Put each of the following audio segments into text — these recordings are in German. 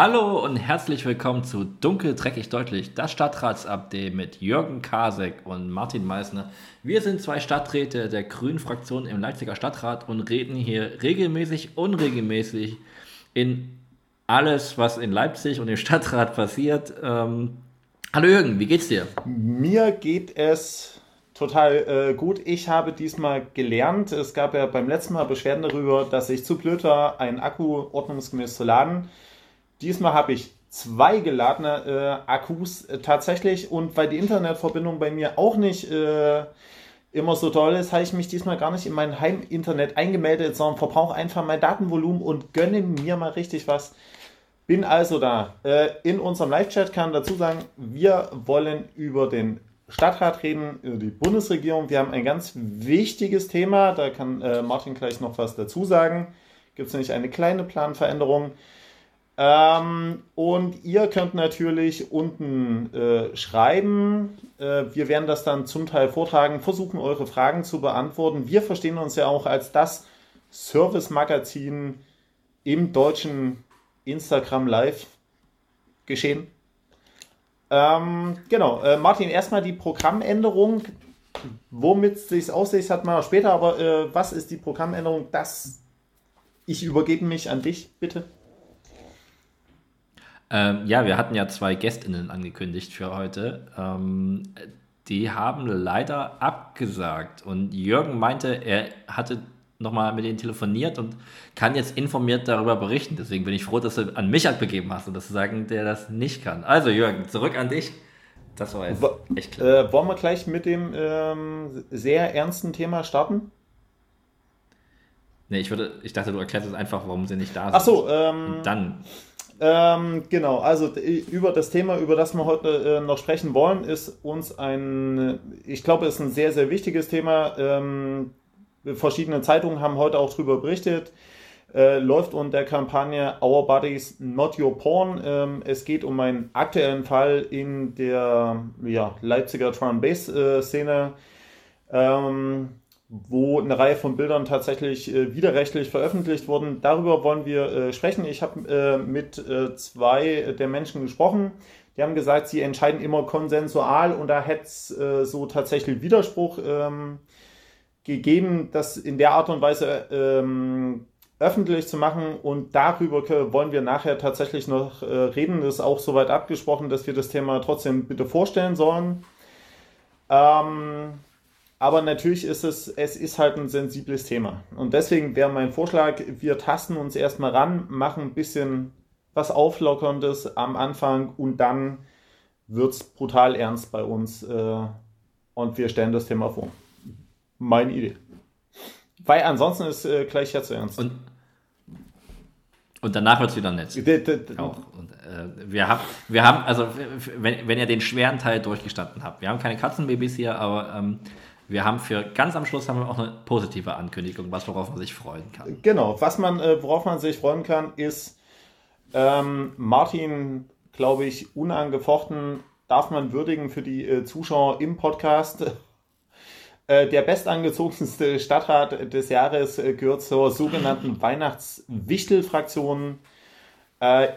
Hallo und herzlich willkommen zu Dunkel, Dreckig, Deutlich, das Stadtratsupdate mit Jürgen Kasek und Martin Meissner. Wir sind zwei Stadträte der Grünen Fraktion im Leipziger Stadtrat und reden hier regelmäßig, unregelmäßig in alles, was in Leipzig und im Stadtrat passiert. Ähm, hallo Jürgen, wie geht's dir? Mir geht es total äh, gut. Ich habe diesmal gelernt, es gab ja beim letzten Mal Beschwerden darüber, dass ich zu blöd war, einen Akku ordnungsgemäß zu laden. Diesmal habe ich zwei geladene äh, Akkus äh, tatsächlich und weil die Internetverbindung bei mir auch nicht äh, immer so toll ist, habe ich mich diesmal gar nicht in mein Heiminternet eingemeldet, sondern verbrauche einfach mein Datenvolumen und gönne mir mal richtig was. Bin also da. Äh, in unserem Live-Chat kann dazu sagen, wir wollen über den Stadtrat reden, über die Bundesregierung. Wir haben ein ganz wichtiges Thema, da kann äh, Martin gleich noch was dazu sagen. Gibt es nämlich eine kleine Planveränderung. Ähm, und ihr könnt natürlich unten äh, schreiben. Äh, wir werden das dann zum Teil vortragen, versuchen eure Fragen zu beantworten. Wir verstehen uns ja auch als das Service-Magazin im deutschen Instagram Live geschehen. Ähm, genau, äh, Martin, erstmal die Programmänderung. Womit es sich aussieht, hat man später, aber äh, was ist die Programmänderung? Das ich übergebe mich an dich, bitte. Ähm, ja, wir hatten ja zwei GästInnen angekündigt für heute. Ähm, die haben leider abgesagt. Und Jürgen meinte, er hatte nochmal mit denen telefoniert und kann jetzt informiert darüber berichten. Deswegen bin ich froh, dass du an mich abgegeben hast und dass du sagen, der das nicht kann. Also Jürgen, zurück an dich. Das war jetzt echt klar. Äh, wollen wir gleich mit dem ähm, sehr ernsten Thema starten? Nee, ich, würde, ich dachte, du erklärst es einfach, warum sie nicht da sind. Ach so, ähm, dann ähm, genau, also über das Thema, über das wir heute äh, noch sprechen wollen, ist uns ein, ich glaube, ist ein sehr, sehr wichtiges Thema. Ähm, verschiedene Zeitungen haben heute auch darüber berichtet. Äh, läuft unter der Kampagne Our Bodies Not Your Porn. Ähm, es geht um einen aktuellen Fall in der ja, Leipziger Drum-Bass-Szene. Ähm, wo eine Reihe von Bildern tatsächlich äh, widerrechtlich veröffentlicht wurden. Darüber wollen wir äh, sprechen. Ich habe äh, mit äh, zwei der Menschen gesprochen. Die haben gesagt, sie entscheiden immer konsensual und da hätte es äh, so tatsächlich Widerspruch ähm, gegeben, das in der Art und Weise ähm, öffentlich zu machen. Und darüber wollen wir nachher tatsächlich noch äh, reden. Das ist auch soweit abgesprochen, dass wir das Thema trotzdem bitte vorstellen sollen. Ähm, aber natürlich ist es, es ist halt ein sensibles Thema. Und deswegen wäre mein Vorschlag, wir tasten uns erstmal ran, machen ein bisschen was Auflockerndes am Anfang und dann wird es brutal ernst bei uns äh, und wir stellen das Thema vor. Meine Idee. Weil ansonsten ist äh, gleich ja zu ernst. Und, und danach wird es wieder nett. Auch. Und, äh, wir, haben, wir haben, also wenn, wenn ihr den schweren Teil durchgestanden habt, wir haben keine Katzenbabys hier, aber ähm, wir haben für ganz am Schluss haben wir auch eine positive Ankündigung, was worauf man sich freuen kann. Genau, was man, äh, worauf man sich freuen kann, ist ähm, Martin, glaube ich, unangefochten darf man würdigen für die äh, Zuschauer im Podcast. Äh, der bestangezogenste Stadtrat des Jahres äh, gehört zur sogenannten Weihnachtswichtel-Fraktion.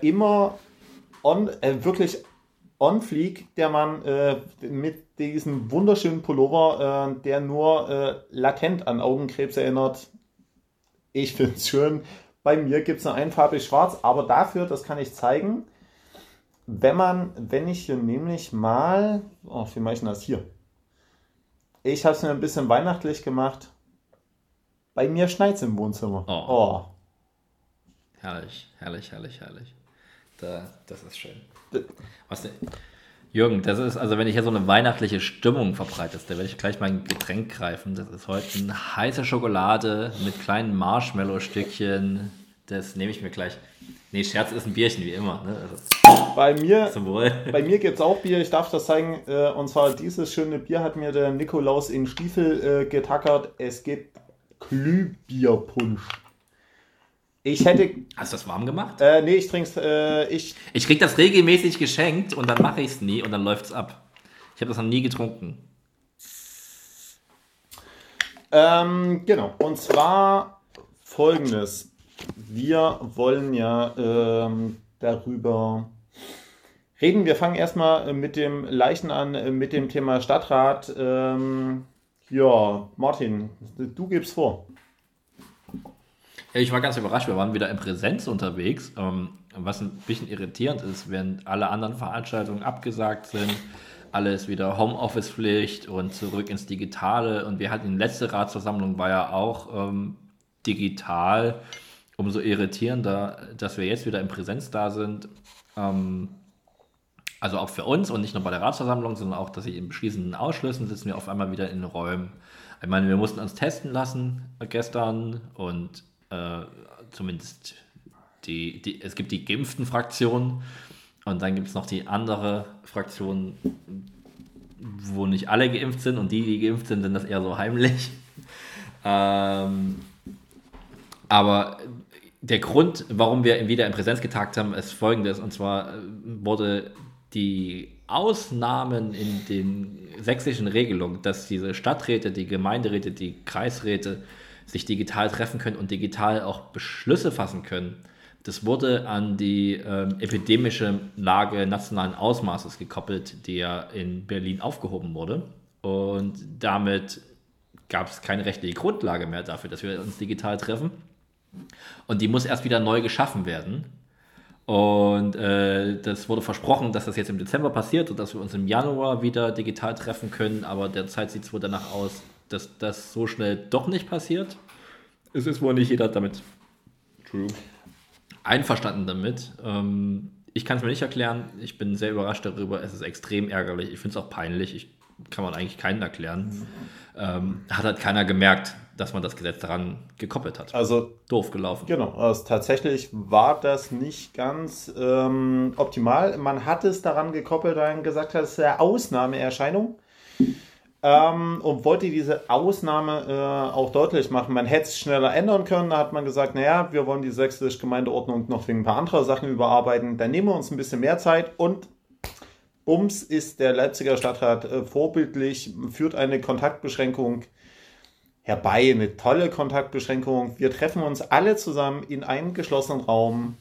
Immer on, wirklich on fleek, der Mann mit diesen wunderschönen Pullover, äh, der nur äh, latent an Augenkrebs erinnert. Ich finde es schön. Bei mir gibt es nur einfarbig schwarz, aber dafür, das kann ich zeigen, wenn man, wenn ich hier nämlich mal, oh, wie mache ich das hier? Ich habe es mir ein bisschen weihnachtlich gemacht. Bei mir schneit es im Wohnzimmer. Oh. oh. Herrlich, herrlich, herrlich, herrlich. Da, das ist schön. Was, Jürgen, das ist, also wenn ich hier so eine weihnachtliche Stimmung verbreitest, da werde ich gleich mein Getränk greifen. Das ist heute eine heiße Schokolade mit kleinen Marshmallow-Stückchen. Das nehme ich mir gleich. Nee, Scherz ist ein Bierchen, wie immer. Ne? Also, bei mir, bei mir gibt es auch Bier, ich darf das zeigen. Äh, und zwar dieses schöne Bier hat mir der Nikolaus in Stiefel äh, getackert. Es gibt Glühbierpunsch. Ich hätte. Hast du das warm gemacht? Äh, nee, ich trink's. Äh, ich, ich krieg das regelmäßig geschenkt und dann mache ich es nie und dann läuft's ab. Ich habe das noch nie getrunken. Ähm, genau. Und zwar folgendes. Wir wollen ja ähm, darüber reden. Wir fangen erstmal mit dem Leichen an, mit dem Thema Stadtrat. Ähm, ja, Martin, du gibst vor. Ja, ich war ganz überrascht, wir waren wieder in Präsenz unterwegs, ähm, was ein bisschen irritierend ist, wenn alle anderen Veranstaltungen abgesagt sind, alles wieder Homeoffice-Pflicht und zurück ins Digitale und wir hatten die letzte Ratsversammlung war ja auch ähm, digital, umso irritierender, dass wir jetzt wieder in Präsenz da sind. Ähm, also auch für uns und nicht nur bei der Ratsversammlung, sondern auch, dass ich in beschließenden Ausschüssen sitzen wir auf einmal wieder in Räumen. Ich meine, wir mussten uns testen lassen gestern und äh, zumindest die, die, es gibt die geimpften Fraktionen und dann gibt es noch die andere Fraktion, wo nicht alle geimpft sind und die, die geimpft sind, sind das eher so heimlich. Ähm, aber der Grund, warum wir wieder in Präsenz getagt haben, ist folgendes. Und zwar wurde die Ausnahmen in den sächsischen Regelungen, dass diese Stadträte, die Gemeinderäte, die Kreisräte sich digital treffen können und digital auch Beschlüsse fassen können, das wurde an die ähm, epidemische Lage nationalen Ausmaßes gekoppelt, die ja in Berlin aufgehoben wurde. Und damit gab es keine rechtliche Grundlage mehr dafür, dass wir uns digital treffen. Und die muss erst wieder neu geschaffen werden. Und äh, das wurde versprochen, dass das jetzt im Dezember passiert und dass wir uns im Januar wieder digital treffen können. Aber derzeit sieht es wohl danach aus, dass das so schnell doch nicht passiert. Es ist wohl nicht jeder damit True. einverstanden damit. Ähm, ich kann es mir nicht erklären. Ich bin sehr überrascht darüber. Es ist extrem ärgerlich. Ich finde es auch peinlich. Ich kann man eigentlich keinen erklären. Ähm, hat halt keiner gemerkt, dass man das Gesetz daran gekoppelt hat. Also doof gelaufen. Genau, also tatsächlich war das nicht ganz ähm, optimal. Man hat es daran gekoppelt, weil man gesagt hat, es ist eine Ausnahmeerscheinung. Ähm, und wollte diese Ausnahme äh, auch deutlich machen. Man hätte es schneller ändern können. Da hat man gesagt, naja, wir wollen die sächsische Gemeindeordnung noch wegen ein paar anderer Sachen überarbeiten. Dann nehmen wir uns ein bisschen mehr Zeit und Bums ist der Leipziger Stadtrat äh, vorbildlich, führt eine Kontaktbeschränkung herbei, eine tolle Kontaktbeschränkung. Wir treffen uns alle zusammen in einem geschlossenen Raum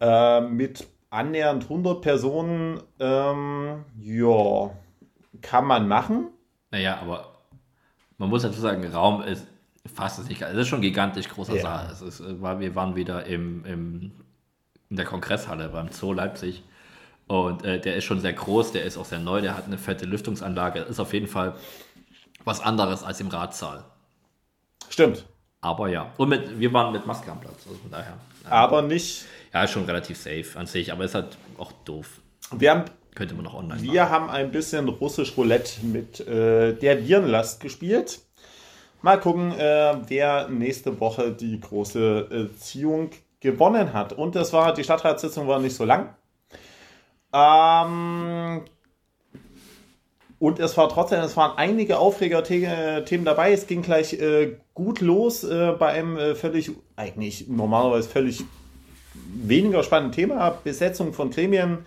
äh, mit annähernd 100 Personen. Ähm, ja, kann man machen. Naja, aber man muss dazu sagen, Raum ist fast nicht. Es ist schon gigantisch großer ja. Saal. Es ist, wir waren wieder im, im, in der Kongresshalle beim Zoo Leipzig. Und äh, der ist schon sehr groß, der ist auch sehr neu, der hat eine fette Lüftungsanlage. Ist auf jeden Fall was anderes als im Ratsaal. Stimmt. Aber ja. Und mit, wir waren mit Maske am Platz. Also von daher. Aber nicht. Ja, ist schon relativ safe an sich, aber ist halt auch doof. Wir haben könnte man auch online Wir machen. haben ein bisschen russisch Roulette mit äh, der Virenlast gespielt. Mal gucken, äh, wer nächste Woche die große äh, Ziehung gewonnen hat. Und das war, die Stadtratssitzung war nicht so lang. Ähm, und es war trotzdem, es waren einige Aufreger-Themen dabei. Es ging gleich äh, gut los äh, bei einem äh, völlig, eigentlich normalerweise völlig weniger spannenden Thema. Besetzung von Gremien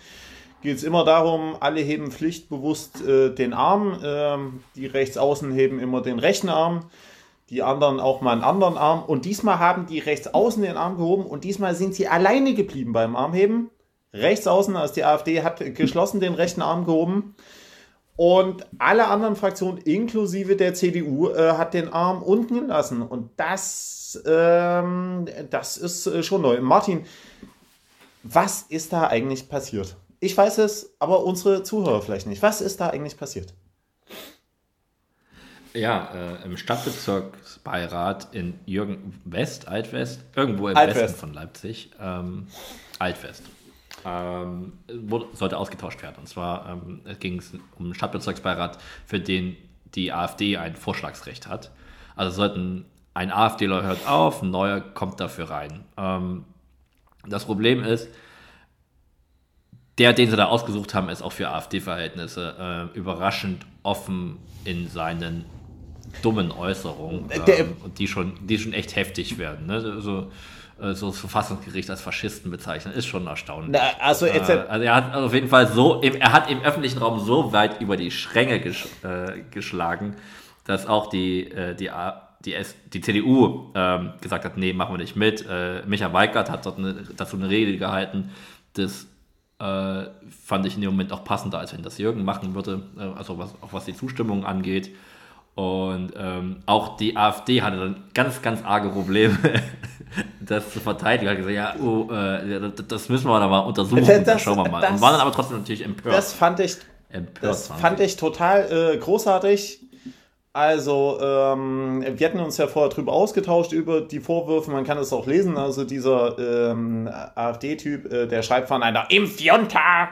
geht es immer darum, alle heben pflichtbewusst äh, den Arm. Ähm, die Rechtsaußen heben immer den rechten Arm. Die anderen auch mal einen anderen Arm. Und diesmal haben die Rechtsaußen den Arm gehoben und diesmal sind sie alleine geblieben beim Armheben. Rechtsaußen, also die AfD hat geschlossen den rechten Arm gehoben. Und alle anderen Fraktionen, inklusive der CDU, äh, hat den Arm unten gelassen. Und das, ähm, das ist äh, schon neu. Martin, was ist da eigentlich passiert? Ich weiß es, aber unsere Zuhörer vielleicht nicht. Was ist da eigentlich passiert? Ja, äh, im Stadtbezirksbeirat in Jürgen West, Altwest, irgendwo im Altwest. Westen von Leipzig, ähm, Altwest, ähm, wurde, sollte ausgetauscht werden. Und zwar ähm, ging es um einen Stadtbezirksbeirat, für den die AfD ein Vorschlagsrecht hat. Also sollten ein AfDler hört auf, ein neuer kommt dafür rein. Ähm, das Problem ist, der, den sie da ausgesucht haben, ist auch für AfD-Verhältnisse äh, überraschend offen in seinen dummen Äußerungen, äh, und die schon, die schon echt heftig werden. Ne? So, äh, so das Verfassungsgericht als Faschisten bezeichnen, ist schon erstaunlich. Na, also, äh, also, er hat auf jeden Fall so, er hat im öffentlichen Raum so weit über die Schränge ges, äh, geschlagen, dass auch die, äh, die, die, S die CDU ähm, gesagt hat, nee, machen wir nicht mit. Äh, Micha Weigert hat dort eine, dazu eine Rede gehalten. Das äh, fand ich in dem Moment auch passender, als wenn das Jürgen machen würde, äh, also was, auch was die Zustimmung angeht. Und ähm, auch die AfD hatte dann ganz, ganz arge Probleme, das zu verteidigen. Hat gesagt, ja, oh, äh, das müssen wir da mal untersuchen. Das, schauen wir mal. Das, und waren dann aber trotzdem natürlich empört. Das fand ich, empört das fand ich total äh, großartig. Also, ähm, wir hatten uns ja vorher drüber ausgetauscht über die Vorwürfe, man kann es auch lesen. Also, dieser ähm, AfD-Typ, äh, der schreibt von einer Impfjunta,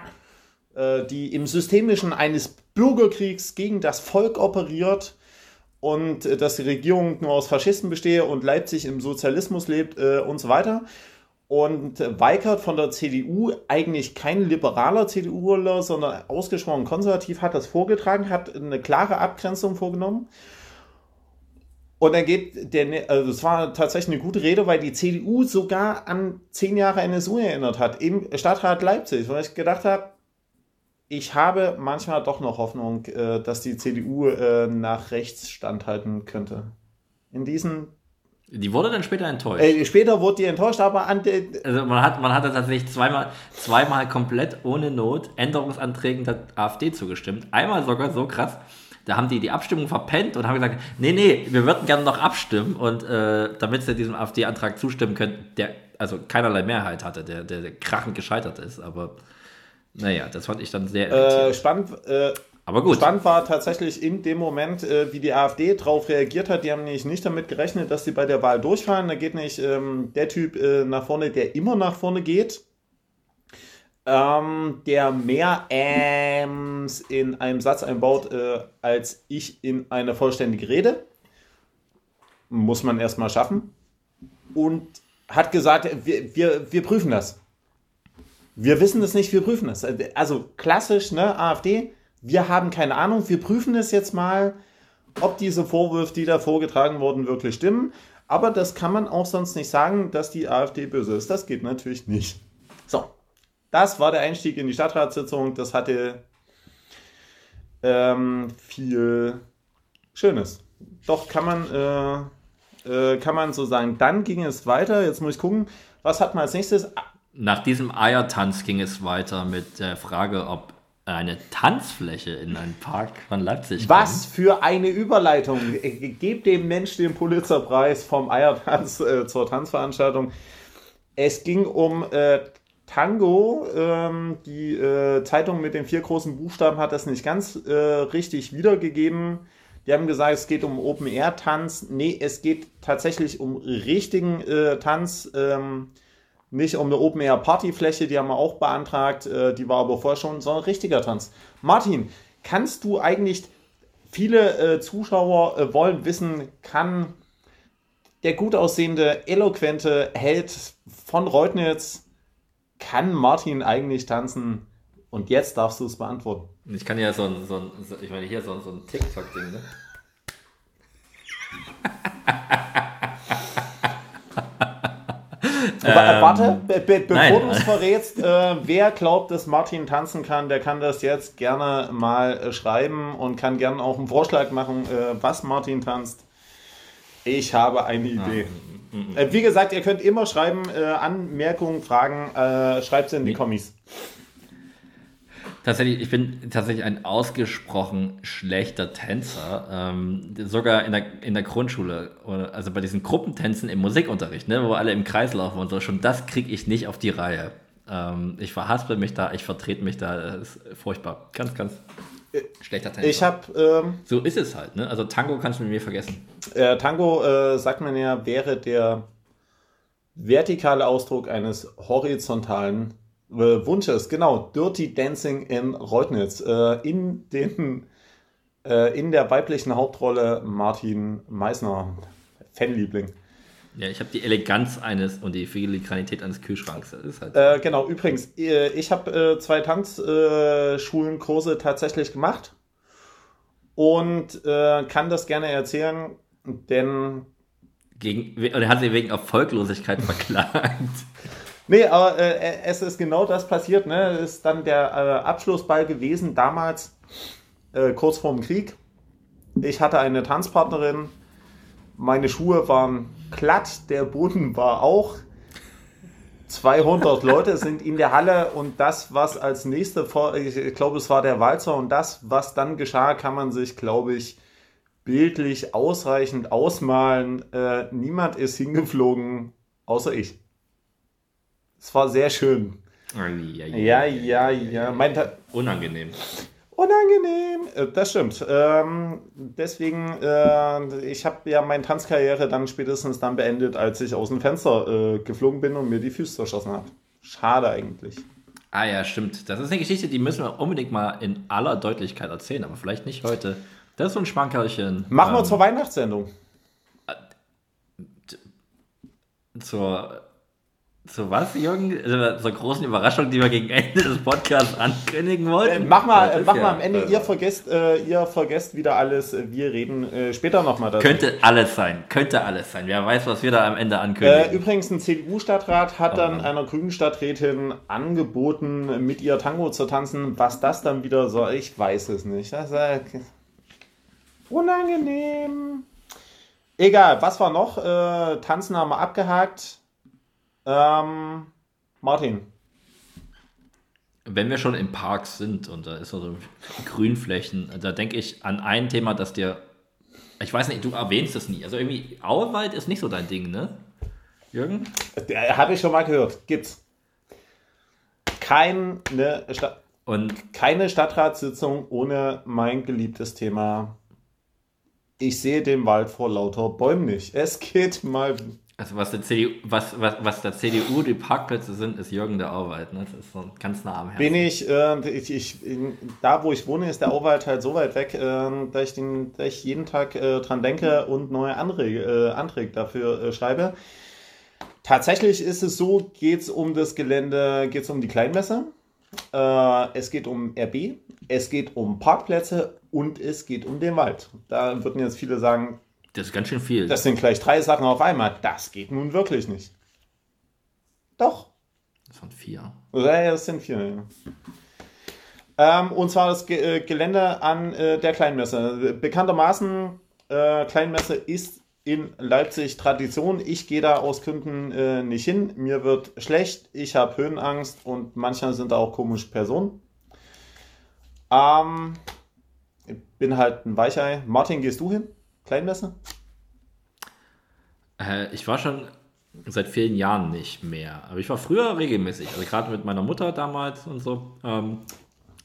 äh, die im Systemischen eines Bürgerkriegs gegen das Volk operiert und äh, dass die Regierung nur aus Faschisten bestehe und Leipzig im Sozialismus lebt äh, und so weiter. Und Weikert von der CDU, eigentlich kein liberaler CDUler, sondern ausgesprochen konservativ, hat das vorgetragen, hat eine klare Abgrenzung vorgenommen. Und dann geht der, also es war tatsächlich eine gute Rede, weil die CDU sogar an zehn Jahre NSU erinnert hat, im Stadtrat Leipzig, weil ich gedacht habe, ich habe manchmal doch noch Hoffnung, äh, dass die CDU äh, nach rechts standhalten könnte. In diesen die wurde dann später enttäuscht. Äh, später wurde die enttäuscht, aber an Also man hat, man hat tatsächlich zweimal, zweimal komplett ohne Not Änderungsanträgen der AfD zugestimmt. Einmal sogar so krass, da haben die die Abstimmung verpennt und haben gesagt, nee, nee, wir würden gerne noch abstimmen und äh, damit sie diesem AfD-Antrag zustimmen können, der also keinerlei Mehrheit hatte, der, der, der krachend gescheitert ist, aber naja, das fand ich dann sehr äh, spannend. Äh, aber gut. Spannend war tatsächlich in dem Moment, äh, wie die AfD darauf reagiert hat. Die haben nämlich nicht damit gerechnet, dass sie bei der Wahl durchfallen. Da geht nicht ähm, der Typ äh, nach vorne, der immer nach vorne geht. Ähm, der mehr Äms in einem Satz einbaut, äh, als ich in eine vollständige Rede. Muss man erstmal schaffen. Und hat gesagt, wir, wir, wir prüfen das. Wir wissen es nicht, wir prüfen es. Also klassisch, ne, AfD wir haben keine Ahnung, wir prüfen es jetzt mal, ob diese Vorwürfe, die da vorgetragen wurden, wirklich stimmen. Aber das kann man auch sonst nicht sagen, dass die AfD böse ist. Das geht natürlich nicht. So, das war der Einstieg in die Stadtratssitzung. Das hatte ähm, viel Schönes. Doch kann man, äh, äh, kann man so sagen. Dann ging es weiter. Jetzt muss ich gucken, was hat man als nächstes? Nach diesem Eiertanz ging es weiter mit der Frage, ob eine Tanzfläche in einen Park von Leipzig. Was kommen. für eine Überleitung. Gebt dem Mensch den Pulitzerpreis vom Eiertanz äh, zur Tanzveranstaltung. Es ging um äh, Tango. Ähm, die äh, Zeitung mit den vier großen Buchstaben hat das nicht ganz äh, richtig wiedergegeben. Die haben gesagt, es geht um Open-Air-Tanz. Nee, es geht tatsächlich um richtigen äh, Tanz. Ähm, nicht um eine Open Air Partyfläche, die haben wir auch beantragt, äh, die war aber vorher schon, sondern richtiger Tanz. Martin, kannst du eigentlich, viele äh, Zuschauer äh, wollen wissen, kann der gut aussehende, eloquente Held von Reutnitz, kann Martin eigentlich tanzen? Und jetzt darfst du es beantworten. Ich kann ja so ein, so ein ich meine hier so, so ein TikTok-Ding, ne? Ähm, Warte, be be bevor du es verrätst, äh, wer glaubt, dass Martin tanzen kann, der kann das jetzt gerne mal äh, schreiben und kann gerne auch einen Vorschlag machen, äh, was Martin tanzt. Ich habe eine ah, Idee. Ah, wie gesagt, ihr könnt immer schreiben, äh, Anmerkungen, Fragen, äh, schreibt es in die Kommis. Tatsächlich, ich bin tatsächlich ein ausgesprochen schlechter Tänzer. Ähm, sogar in der, in der Grundschule, also bei diesen Gruppentänzen im Musikunterricht, ne, wo alle im Kreis laufen und so, schon das kriege ich nicht auf die Reihe. Ähm, ich verhaspel mich da, ich vertrete mich da, das ist furchtbar. Ganz, ganz schlechter Tänzer. Ich habe. Ähm, so ist es halt, ne? Also Tango kannst du mit mir vergessen. Äh, Tango, äh, sagt man ja, wäre der vertikale Ausdruck eines horizontalen Wunsches, genau, Dirty Dancing in Reutnitz. Äh, in, den, äh, in der weiblichen Hauptrolle Martin Meissner, Fanliebling. Ja, ich habe die Eleganz eines und die Filigranität eines Kühlschranks. Halt äh, genau, übrigens, äh, ich habe äh, zwei Tanzschulenkurse tatsächlich gemacht und kann das gerne erzählen, denn. Gegen, oder hat sie wegen Erfolglosigkeit verklagt? Nee, aber äh, es ist genau das passiert. Ne? Ist dann der äh, Abschlussball gewesen, damals äh, kurz vorm Krieg. Ich hatte eine Tanzpartnerin, Meine Schuhe waren glatt, der Boden war auch. 200 Leute sind in der Halle und das, was als nächste, ich glaube, es war der Walzer und das, was dann geschah, kann man sich, glaube ich, bildlich ausreichend ausmalen. Äh, niemand ist hingeflogen, außer ich. Es war sehr schön. Ja, ja, ja. ja. Mein Unangenehm. Unangenehm, äh, das stimmt. Ähm, deswegen, äh, ich habe ja meine Tanzkarriere dann spätestens dann beendet, als ich aus dem Fenster äh, geflogen bin und mir die Füße zerschossen habe. Schade eigentlich. Ah ja, stimmt. Das ist eine Geschichte, die müssen wir unbedingt mal in aller Deutlichkeit erzählen, aber vielleicht nicht heute. Das ist so ein Schmankerlchen. Machen ähm, wir zur Weihnachtssendung. Äh, zur zu was, Jürgen? Also, zur großen Überraschung, die wir gegen Ende des Podcasts ankündigen wollten? Äh, mach mal, äh, mach ja, mal am Ende, ihr vergesst, äh, ihr vergesst wieder alles. Wir reden äh, später nochmal darüber. Könnte alles sein, könnte alles sein. Wer weiß, was wir da am Ende ankündigen. Äh, übrigens, ein CDU-Stadtrat hat oh, dann einer grünen Stadträtin angeboten, mit ihr Tango zu tanzen. Was das dann wieder soll, ich weiß es nicht. Das ist äh, unangenehm. Egal, was war noch? Tanzen haben wir abgehakt. Ähm, Martin. Wenn wir schon im Park sind und da ist so Grünflächen, da denke ich an ein Thema, das dir, ich weiß nicht, du erwähnst es nie. Also irgendwie Auwald ist nicht so dein Ding, ne? Jürgen? Habe ich schon mal gehört. Gibt's. Keine, Sta und keine Stadtratssitzung ohne mein geliebtes Thema. Ich sehe den Wald vor lauter Bäumen nicht. Es geht mal also was der CDU, was, was, was der CDU die Parkplätze sind, ist Jürgen der Auwald. Ne? Das ist so ganz nah am Herzen. Bin ich, äh, ich, ich in, da wo ich wohne, ist der Auwald halt so weit weg, äh, dass, ich den, dass ich jeden Tag äh, dran denke und neue Anträge, äh, Anträge dafür äh, schreibe. Tatsächlich ist es so, geht es um das Gelände, geht es um die Kleinmesse, äh, es geht um RB, es geht um Parkplätze und es geht um den Wald. Da würden jetzt viele sagen, das ist ganz schön viel. Das sind gleich drei Sachen auf einmal. Das geht nun wirklich nicht. Doch. Das sind vier. Ja, das sind vier, ja. Ähm, und zwar das Ge äh, Gelände an äh, der Kleinmesse. Bekanntermaßen, äh, Kleinmesse ist in Leipzig Tradition. Ich gehe da aus Gründen äh, nicht hin. Mir wird schlecht, ich habe Höhenangst und manchmal sind da auch komische Personen. Ähm, ich bin halt ein Weichei. Martin, gehst du hin? Kleinmesse? Äh, ich war schon seit vielen Jahren nicht mehr. Aber ich war früher regelmäßig. Also gerade mit meiner Mutter damals und so. Ähm,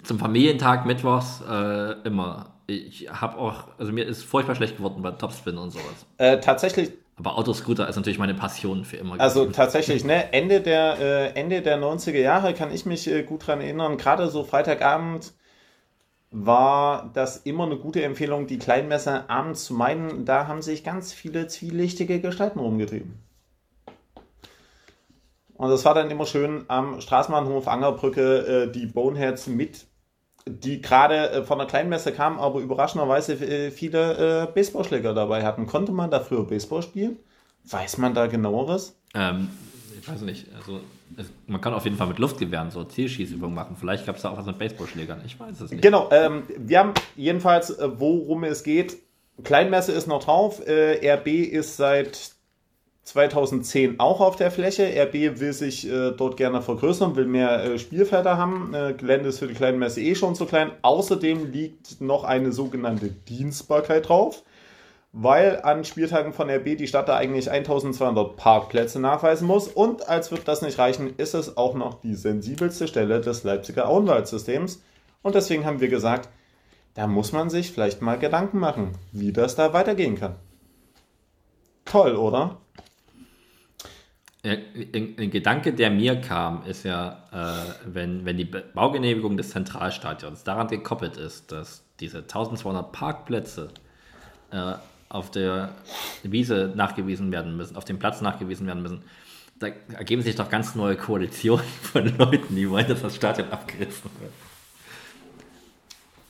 zum Familientag mittwochs äh, immer. Ich habe auch, also mir ist furchtbar schlecht geworden bei Topspin und sowas. Äh, tatsächlich. Aber Autoscooter ist natürlich meine Passion für immer. Also gewesen. tatsächlich, ne? Ende der, äh, Ende der 90er Jahre kann ich mich äh, gut dran erinnern. Gerade so Freitagabend war das immer eine gute Empfehlung, die Kleinmesse abends zu meiden. Da haben sich ganz viele zwielichtige Gestalten rumgetrieben. Und das war dann immer schön am Straßenbahnhof Angerbrücke äh, die Boneheads mit, die gerade äh, von der Kleinmesse kamen, aber überraschenderweise äh, viele äh, Baseballschläger dabei hatten. Konnte man da früher Baseball spielen? Weiß man da genaueres? Ähm, ich weiß nicht. Also man kann auf jeden Fall mit Luftgewehren so Zielschießübungen machen. Vielleicht gab es da auch was mit Baseballschlägern. Ich weiß es nicht. Genau. Ähm, wir haben jedenfalls, äh, worum es geht. Kleinmesse ist noch drauf. Äh, RB ist seit 2010 auch auf der Fläche. RB will sich äh, dort gerne vergrößern, will mehr äh, Spielfelder haben. Äh, Gelände ist für die Kleinmesse eh schon zu klein. Außerdem liegt noch eine sogenannte Dienstbarkeit drauf weil an Spieltagen von RB die Stadt da eigentlich 1200 Parkplätze nachweisen muss. Und als wird das nicht reichen, ist es auch noch die sensibelste Stelle des Leipziger Auenwaldsystems. Und deswegen haben wir gesagt, da muss man sich vielleicht mal Gedanken machen, wie das da weitergehen kann. Toll, oder? Ein Gedanke, der mir kam, ist ja, äh, wenn, wenn die Baugenehmigung des Zentralstadions daran gekoppelt ist, dass diese 1200 Parkplätze äh, auf der Wiese nachgewiesen werden müssen, auf dem Platz nachgewiesen werden müssen, da ergeben sich doch ganz neue Koalitionen von Leuten, die wollen, dass das Stadion abgerissen wird.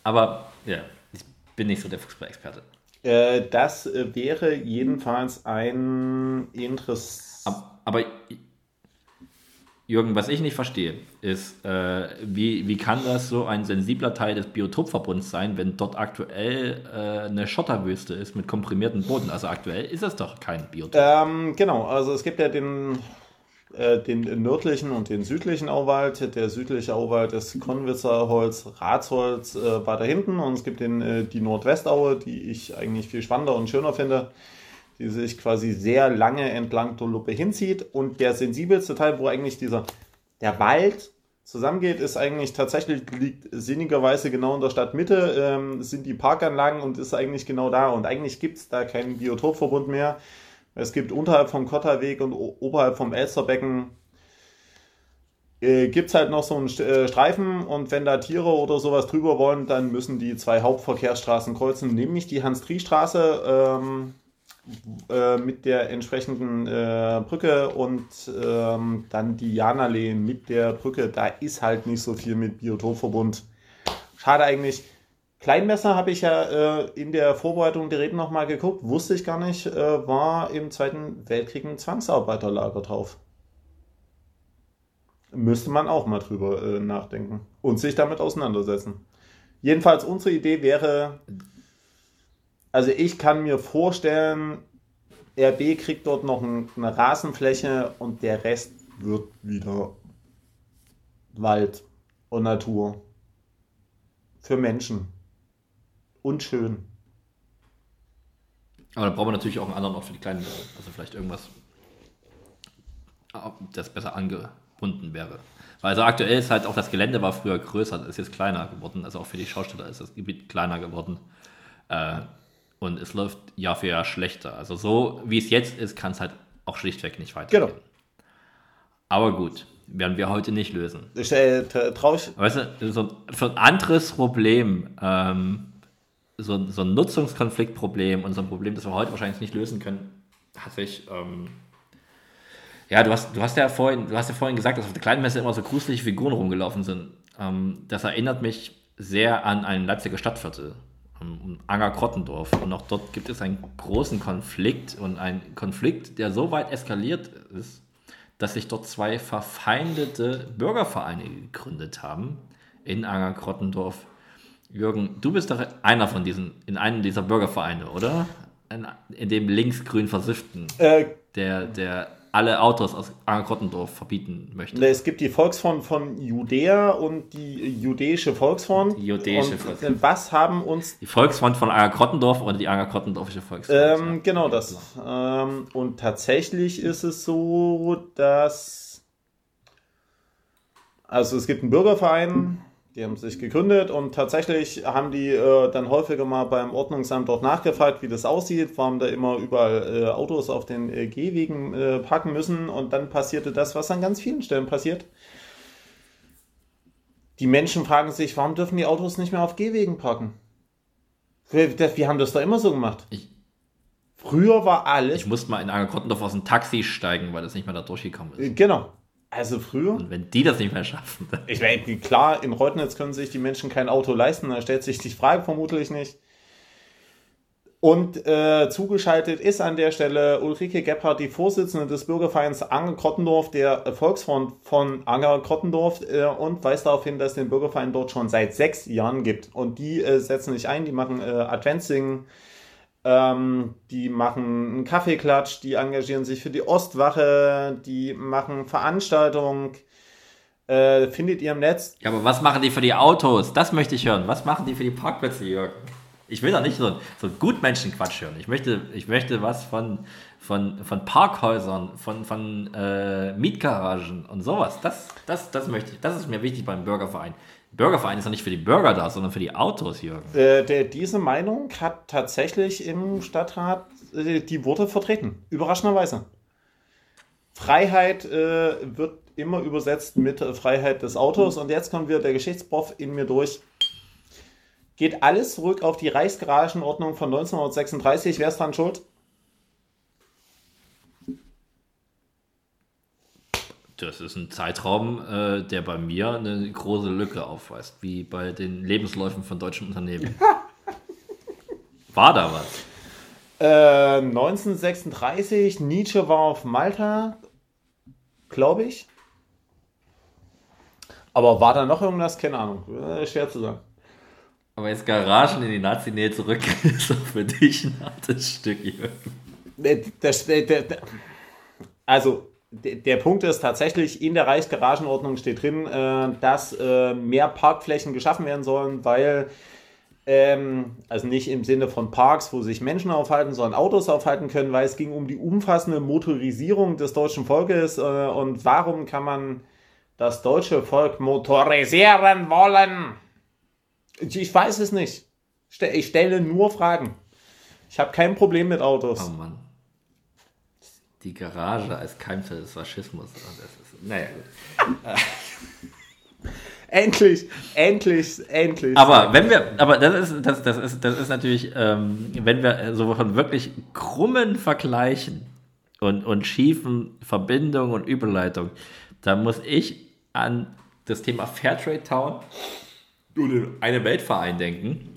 Aber ja, ich bin nicht so der Fußballexperte. Äh, das äh, wäre jedenfalls ein Interess. Aber, aber Jürgen, was ich nicht verstehe, ist, äh, wie, wie kann das so ein sensibler Teil des Biotopverbunds sein, wenn dort aktuell äh, eine Schotterwüste ist mit komprimiertem Boden? Also aktuell ist es doch kein Biotop. Ähm, genau, also es gibt ja den, äh, den nördlichen und den südlichen Auwald. Der südliche Auwald ist Konwitzer Holz, Ratsholz äh, weiter hinten und es gibt den, äh, die Nordwestaue, die ich eigentlich viel spannender und schöner finde die sich quasi sehr lange entlang der Lupe hinzieht. Und der sensibelste Teil, wo eigentlich dieser, der Wald zusammengeht, ist eigentlich tatsächlich, liegt sinnigerweise genau in der Stadtmitte, ähm, sind die Parkanlagen und ist eigentlich genau da. Und eigentlich gibt es da keinen Biotopverbund mehr. Es gibt unterhalb vom Kotterweg und oberhalb vom Elsterbecken äh, gibt es halt noch so einen äh, Streifen und wenn da Tiere oder sowas drüber wollen, dann müssen die zwei Hauptverkehrsstraßen kreuzen, nämlich die Hans-Trie-Straße, ähm, äh, mit der entsprechenden äh, Brücke und ähm, dann die Janallee mit der Brücke. Da ist halt nicht so viel mit Biotopverbund. Schade eigentlich. Kleinmesser habe ich ja äh, in der Vorbereitung der Reden nochmal geguckt, wusste ich gar nicht, äh, war im Zweiten Weltkrieg ein Zwangsarbeiterlager drauf. Müsste man auch mal drüber äh, nachdenken und sich damit auseinandersetzen. Jedenfalls unsere Idee wäre, also ich kann mir vorstellen, RB kriegt dort noch eine Rasenfläche und der Rest wird wieder Wald und Natur. Für Menschen. Und schön. Aber da brauchen wir natürlich auch einen anderen Ort für die kleinen Also vielleicht irgendwas, das besser angebunden wäre. Weil also aktuell ist halt auch das Gelände war früher größer, ist jetzt kleiner geworden. Also auch für die Schausteller ist das Gebiet kleiner geworden. Äh, und es läuft Jahr für Jahr schlechter. Also so wie es jetzt ist, kann es halt auch schlichtweg nicht weitergehen. Genau. Aber gut, werden wir heute nicht lösen. Ich äh, traue ich. Weißt du, so, so ein anderes Problem, ähm, so, so ein Nutzungskonfliktproblem und so ein Problem, das wir heute wahrscheinlich nicht lösen können, hat sich. Ähm, ja, du hast, du hast ja vorhin, du hast ja vorhin gesagt, dass auf der kleinen Messe immer so gruselige Figuren rumgelaufen sind. Ähm, das erinnert mich sehr an ein Leipziger Stadtviertel um Anger-Krottendorf. Und auch dort gibt es einen großen Konflikt und einen Konflikt, der so weit eskaliert ist, dass sich dort zwei verfeindete Bürgervereine gegründet haben in Anger-Krottendorf. Jürgen, du bist doch einer von diesen, in einem dieser Bürgervereine, oder? In, in dem linksgrün versifften, äh, der, der alle Autos aus Angerkottendorf verbieten möchte. Es gibt die Volksfront von Judäa und die jüdische Volksfront. Die jüdische Volksfront. Was haben uns... Die Volksfront von Angerkottendorf oder die Angerkottendorfische Volksfront. Ähm, genau das. Ähm, und tatsächlich ist es so, dass... Also es gibt einen Bürgerverein, die haben sich gegründet und tatsächlich haben die äh, dann häufiger mal beim Ordnungsamt dort nachgefragt, wie das aussieht, warum da immer überall äh, Autos auf den äh, Gehwegen äh, parken müssen und dann passierte das, was an ganz vielen Stellen passiert. Die Menschen fragen sich, warum dürfen die Autos nicht mehr auf Gehwegen parken? Wir, wir haben das da immer so gemacht. Ich, Früher war alles. Ich musste mal in Angerkottendorf aus dem Taxi steigen, weil das nicht mehr da durchgekommen ist. Genau. Also früher. Und wenn die das nicht mehr schaffen. Ich meine, klar, in Reutnitz können sich die Menschen kein Auto leisten, da stellt sich die Frage vermutlich nicht. Und äh, zugeschaltet ist an der Stelle Ulrike Gebhardt, die Vorsitzende des Bürgervereins Anger-Krottendorf, der Volksfront von Anger-Krottendorf, äh, und weist darauf hin, dass es den Bürgerverein dort schon seit sechs Jahren gibt. Und die äh, setzen sich ein, die machen äh, Adventssingen, ähm, die machen einen Kaffeeklatsch, die engagieren sich für die Ostwache, die machen Veranstaltungen. Äh, findet ihr im Netz. Ja, aber was machen die für die Autos? Das möchte ich hören. Was machen die für die Parkplätze, Jörg? Ich will doch nicht so, so Gutmenschenquatsch hören. Ich möchte, ich möchte was von, von, von Parkhäusern, von, von äh, Mietgaragen und sowas. Das, das, das möchte ich. Das ist mir wichtig beim Bürgerverein. Bürgerverein ist doch nicht für die Bürger da, sondern für die Autos, Jürgen. Äh, der, diese Meinung hat tatsächlich im Stadtrat äh, die Worte vertreten. Überraschenderweise. Freiheit äh, wird immer übersetzt mit Freiheit des Autos. Und jetzt kommt wieder der Geschichtsprof in mir durch. Geht alles zurück auf die Reichsgaragenordnung von 1936. Wer ist dran schuld? Das ist ein Zeitraum, äh, der bei mir eine große Lücke aufweist, wie bei den Lebensläufen von deutschen Unternehmen. War da was? Äh, 1936, Nietzsche war auf Malta, glaube ich. Aber war da noch irgendwas? Keine Ahnung. Schwer zu sagen. Aber jetzt Garagen in die Nazi-Nähe zurück ist auch für dich ein hartes Stück, Jürgen. Das, das, das, also, der Punkt ist tatsächlich, in der Reichsgaragenordnung steht drin, äh, dass äh, mehr Parkflächen geschaffen werden sollen, weil, ähm, also nicht im Sinne von Parks, wo sich Menschen aufhalten, sondern Autos aufhalten können, weil es ging um die umfassende Motorisierung des deutschen Volkes äh, und warum kann man das deutsche Volk motorisieren wollen? Ich weiß es nicht. Ich stelle nur Fragen. Ich habe kein Problem mit Autos. Oh Mann die Garage als Keimzelle des Faschismus. Ist, naja, gut. endlich, endlich, endlich. Aber wenn wir, aber das ist, das, das ist, das ist natürlich, ähm, wenn wir so von wirklich krummen Vergleichen und, und schiefen Verbindungen und Überleitungen, dann muss ich an das Thema Fairtrade Town oder eine Weltverein denken.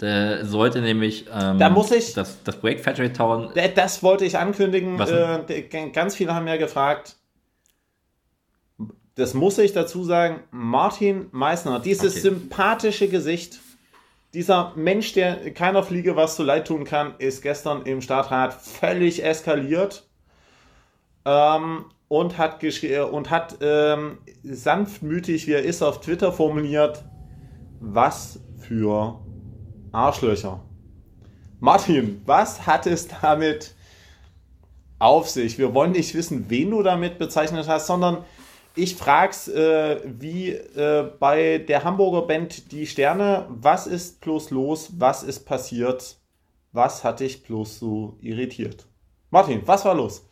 Der sollte nämlich ähm, da muss ich, das, das Projekt Fairtrade Town. Das wollte ich ankündigen. Äh, ganz viele haben ja gefragt. Das muss ich dazu sagen. Martin Meissner, dieses okay. sympathische Gesicht, dieser Mensch, der keiner Fliege was zu leid tun kann, ist gestern im Stadtrat völlig eskaliert ähm, und hat, und hat ähm, sanftmütig, wie er ist, auf Twitter formuliert, was für Arschlöcher. Martin, was hat es damit auf sich? Wir wollen nicht wissen, wen du damit bezeichnet hast, sondern ich frag's äh, wie äh, bei der Hamburger Band Die Sterne. Was ist bloß los? Was ist passiert? Was hat dich bloß so irritiert? Martin, was war los?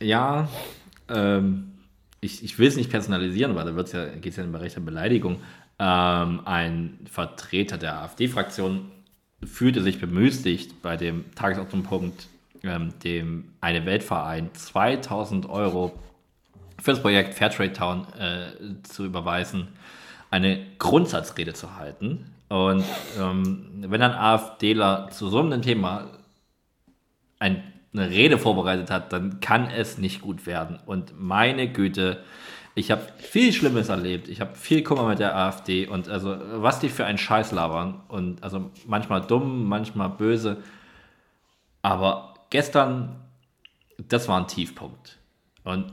Ja, ähm, ich, ich will es nicht personalisieren, weil da ja, geht es ja in den Bereich der Beleidigung ähm, ein Vertreter der AfD-Fraktion fühlte sich bemüßigt, bei dem Tagesordnungspunkt ähm, dem eine Weltverein 2000 Euro für das Projekt Fairtrade Town äh, zu überweisen, eine Grundsatzrede zu halten. Und ähm, wenn ein AfDler zu so einem Thema ein, eine Rede vorbereitet hat, dann kann es nicht gut werden. Und meine Güte, ich habe viel Schlimmes erlebt. Ich habe viel Kummer mit der AfD und also was die für einen Scheiß labern und also manchmal dumm, manchmal böse. Aber gestern, das war ein Tiefpunkt. Und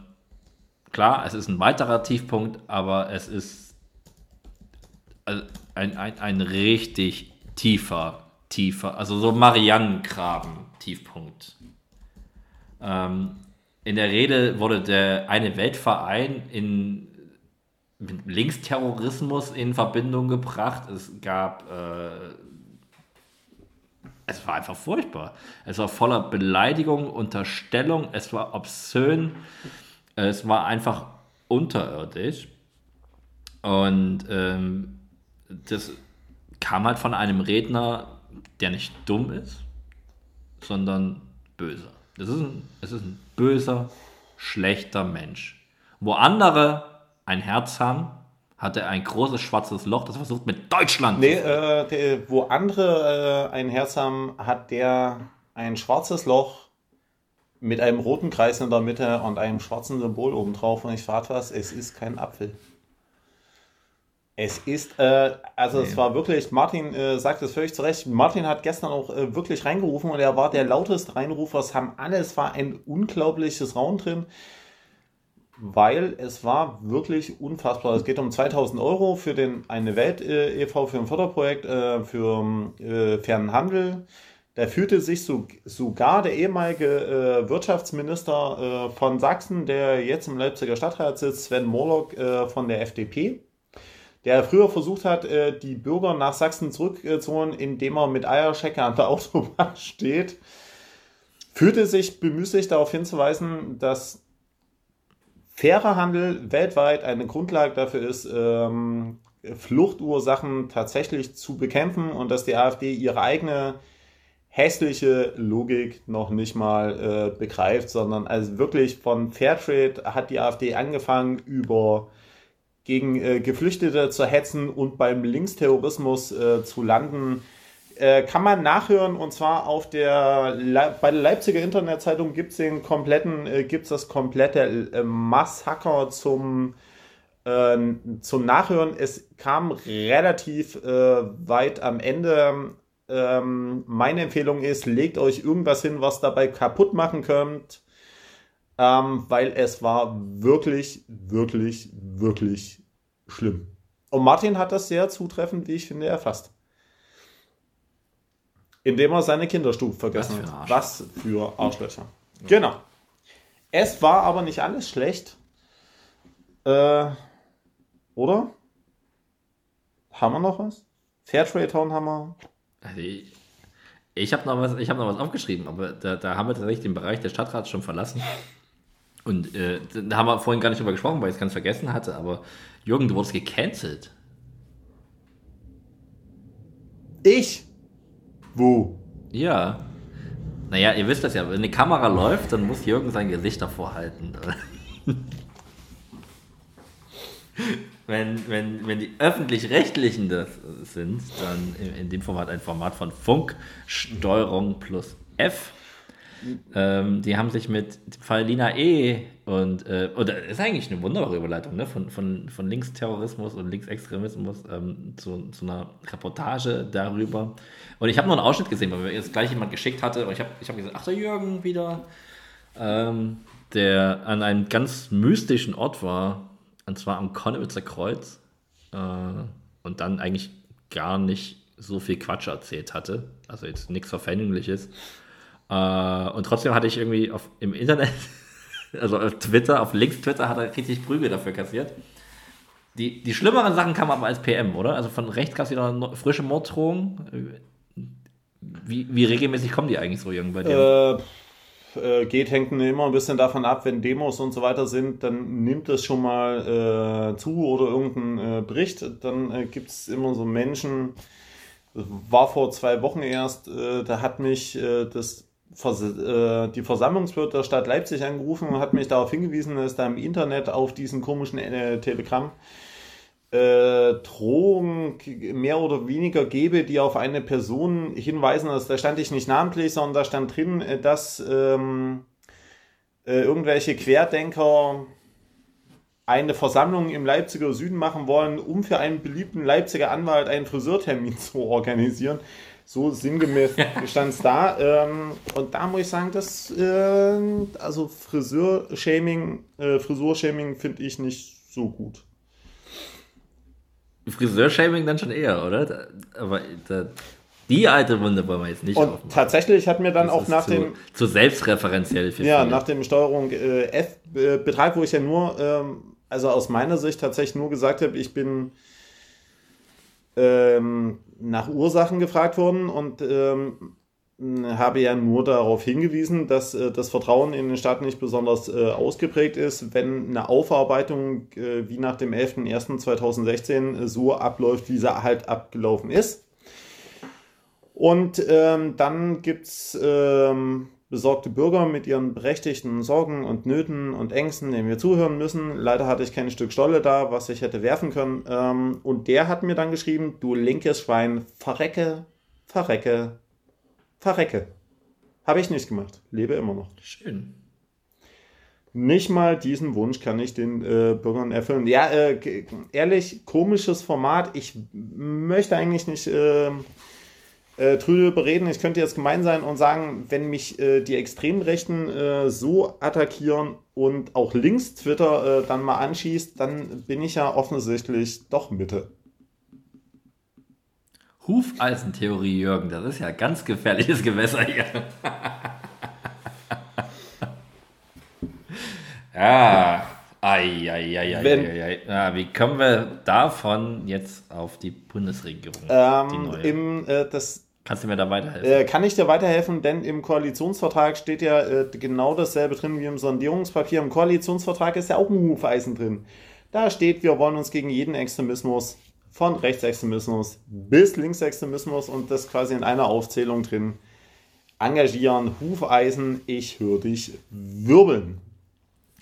klar, es ist ein weiterer Tiefpunkt, aber es ist ein, ein, ein richtig tiefer, tiefer, also so Marianengraben-Tiefpunkt. Ähm, in der Rede wurde der eine Weltverein in mit Linksterrorismus in Verbindung gebracht. Es gab äh, es war einfach furchtbar. Es war voller Beleidigung, Unterstellung, es war obszön, es war einfach unterirdisch. Und ähm, das kam halt von einem Redner, der nicht dumm ist, sondern böse. Das ist ein, es ist ein böser, schlechter Mensch. Wo andere ein Herz haben, hat er ein großes schwarzes Loch, das versucht mit Deutschland nee, äh, wo andere äh, ein Herz haben, hat der ein schwarzes Loch mit einem roten Kreis in der Mitte und einem schwarzen Symbol oben drauf. Und ich frage was, es ist kein Apfel. Es ist, äh, also nee. es war wirklich, Martin äh, sagt es völlig zu Recht, Martin hat gestern auch äh, wirklich reingerufen und er war der lauteste Reinrufer, es haben alle, es war ein unglaubliches Raum drin, weil es war wirklich unfassbar. Es geht um 2000 Euro für den Eine Welt äh, e.V., für ein Förderprojekt, äh, für äh, fairen Handel. Da fühlte sich so, sogar der ehemalige äh, Wirtschaftsminister äh, von Sachsen, der jetzt im Leipziger Stadtrat sitzt, Sven Morlock äh, von der FDP, der früher versucht hat, äh, die Bürger nach Sachsen zurückzuholen, indem er mit Eierschecke an der Autobahn steht, fühlte sich bemüßigt darauf hinzuweisen, dass fairer Handel weltweit eine Grundlage dafür ist, ähm, Fluchtursachen tatsächlich zu bekämpfen und dass die AfD ihre eigene hässliche Logik noch nicht mal äh, begreift, sondern also wirklich von Fairtrade hat die AfD angefangen über gegen äh, Geflüchtete zu hetzen und beim Linksterrorismus äh, zu landen Äh, kann man nachhören und zwar auf der Le bei der Leipziger Internetzeitung gibt es den kompletten, äh, gibt's das komplette äh, Massaker zum, äh, zum Nachhören. Es kam relativ äh, weit am Ende. Ähm, meine Empfehlung ist, legt euch irgendwas hin, was dabei kaputt machen könnt, ähm, weil es war wirklich, wirklich, wirklich schlimm. Und Martin hat das sehr zutreffend, wie ich finde, erfasst. Indem er seine Kinderstube vergessen hat. Was für Arschlöcher. Genau. Es war aber nicht alles schlecht. Äh, oder? Haben wir noch was? Fairtrade Town haben wir. Also ich ich habe noch, was- ich hab noch was aufgeschrieben, aber da, da haben wir tatsächlich den Bereich des Stadtrats schon verlassen. Und äh, da haben wir vorhin gar nicht drüber gesprochen, weil ich es ganz vergessen hatte. Aber Jürgen, du wurdest gecancelt. Ich? Wo? Ja. Naja, ihr wisst das ja, wenn eine Kamera läuft, dann muss Jürgen sein Gesicht davor halten. wenn, wenn, wenn die Öffentlich-Rechtlichen das sind, dann in, in dem Format ein Format von Funk, Steuerung plus F. Ähm, die haben sich mit Fall Lina E. und, äh, oder ist eigentlich eine wunderbare Überleitung, ne? Von, von, von Linksterrorismus und Linksextremismus ähm, zu, zu einer Reportage darüber. Und ich habe nur einen Ausschnitt gesehen, weil mir jetzt gleich jemand geschickt hatte und ich habe ich hab gesagt, ach der Jürgen wieder, ähm, der an einem ganz mystischen Ort war, und zwar am Konnewitzer Kreuz äh, und dann eigentlich gar nicht so viel Quatsch erzählt hatte, also jetzt nichts Verfängliches. Äh, und trotzdem hatte ich irgendwie auf, im Internet, also auf Twitter, auf links Twitter hat er richtig Prügel dafür kassiert. Die, die schlimmeren Sachen kamen aber als PM, oder? Also von rechts gab es wieder frische Morddrohungen. Wie, wie regelmäßig kommen die eigentlich so, Jürgen, bei dir? Äh, äh, geht, hängt immer ein bisschen davon ab, wenn Demos und so weiter sind, dann nimmt es schon mal äh, zu oder irgendein äh, Bericht. Dann äh, gibt es immer so Menschen, das war vor zwei Wochen erst, äh, da hat mich äh, das Vers äh, die Versammlungsbehörde der Stadt Leipzig angerufen und hat mich darauf hingewiesen, dass da im Internet auf diesen komischen äh, Telegramm äh, Drohungen mehr oder weniger gebe, die auf eine Person hinweisen. Also da stand ich nicht namentlich, sondern da stand drin, äh, dass ähm, äh, irgendwelche Querdenker eine Versammlung im Leipziger Süden machen wollen, um für einen beliebten Leipziger Anwalt einen Friseurtermin zu organisieren. So sinngemäß stand es da. Ähm, und da muss ich sagen, dass äh, also Friseurshaming, äh, Frisurshaming finde ich nicht so gut. Friseurshaming dann schon eher, oder? Da, aber da, die alte Wunde wollen wir jetzt nicht Und aufmachen. tatsächlich hat mir dann Das auch nach zu, dem, zu selbstreferenziell ja, viele. nach dem Steuerung äh, F äh, Betrag, wo ich ja nur, ähm, also aus meiner Sicht tatsächlich nur gesagt habe, ich bin ähm, nach Ursachen gefragt worden und ähm, habe ja nur darauf hingewiesen, dass äh, das Vertrauen in den Staat nicht besonders äh, ausgeprägt ist, wenn eine Aufarbeitung äh, wie nach dem 11.01.2016 äh, so abläuft, wie sie halt abgelaufen ist. Und ähm, dann gibt es ähm, besorgte Bürger mit ihren berechtigten Sorgen und Nöten und Ängsten, denen wir zuhören müssen. Leider hatte ich kein Stück Stolle da, was ich hätte werfen können. Ähm, und der hat mir dann geschrieben, du linkes Schwein, verrecke, verrecke, verrecke. Habe ich nicht gemacht. Lebe immer noch. Schön. Nicht mal diesen Wunsch kann ich den äh, Bürgern erfüllen. Ja, äh, ehrlich, komisches Format. Ich möchte eigentlich nicht äh, äh, drüber reden. Ich könnte jetzt gemein sein und sagen, wenn mich äh, die Extremrechten äh, so attackieren und auch links Twitter äh, dann mal anschießt, dann bin ich ja offensichtlich doch Mitte. Hufeisentheorie, Jürgen, das ist ja ganz gefährliches Gewässer hier. ja, ei, ei, ei, Wenn- ei, ei. Ja, wie kommen wir davon jetzt auf die Bundesregierung? die Ähm, neue? im, äh, das Kannst du mir da weiterhelfen? Äh, kann ich dir weiterhelfen, denn im Koalitionsvertrag steht ja äh, genau dasselbe drin wie im Sondierungspapier. Im Koalitionsvertrag ist ja auch ein Hufeisen drin. Da steht, wir wollen uns gegen jeden Extremismus, von Rechtsextremismus bis Linksextremismus und das quasi in einer Aufzählung drin engagieren. Hufeisen, ich höre dich wirbeln.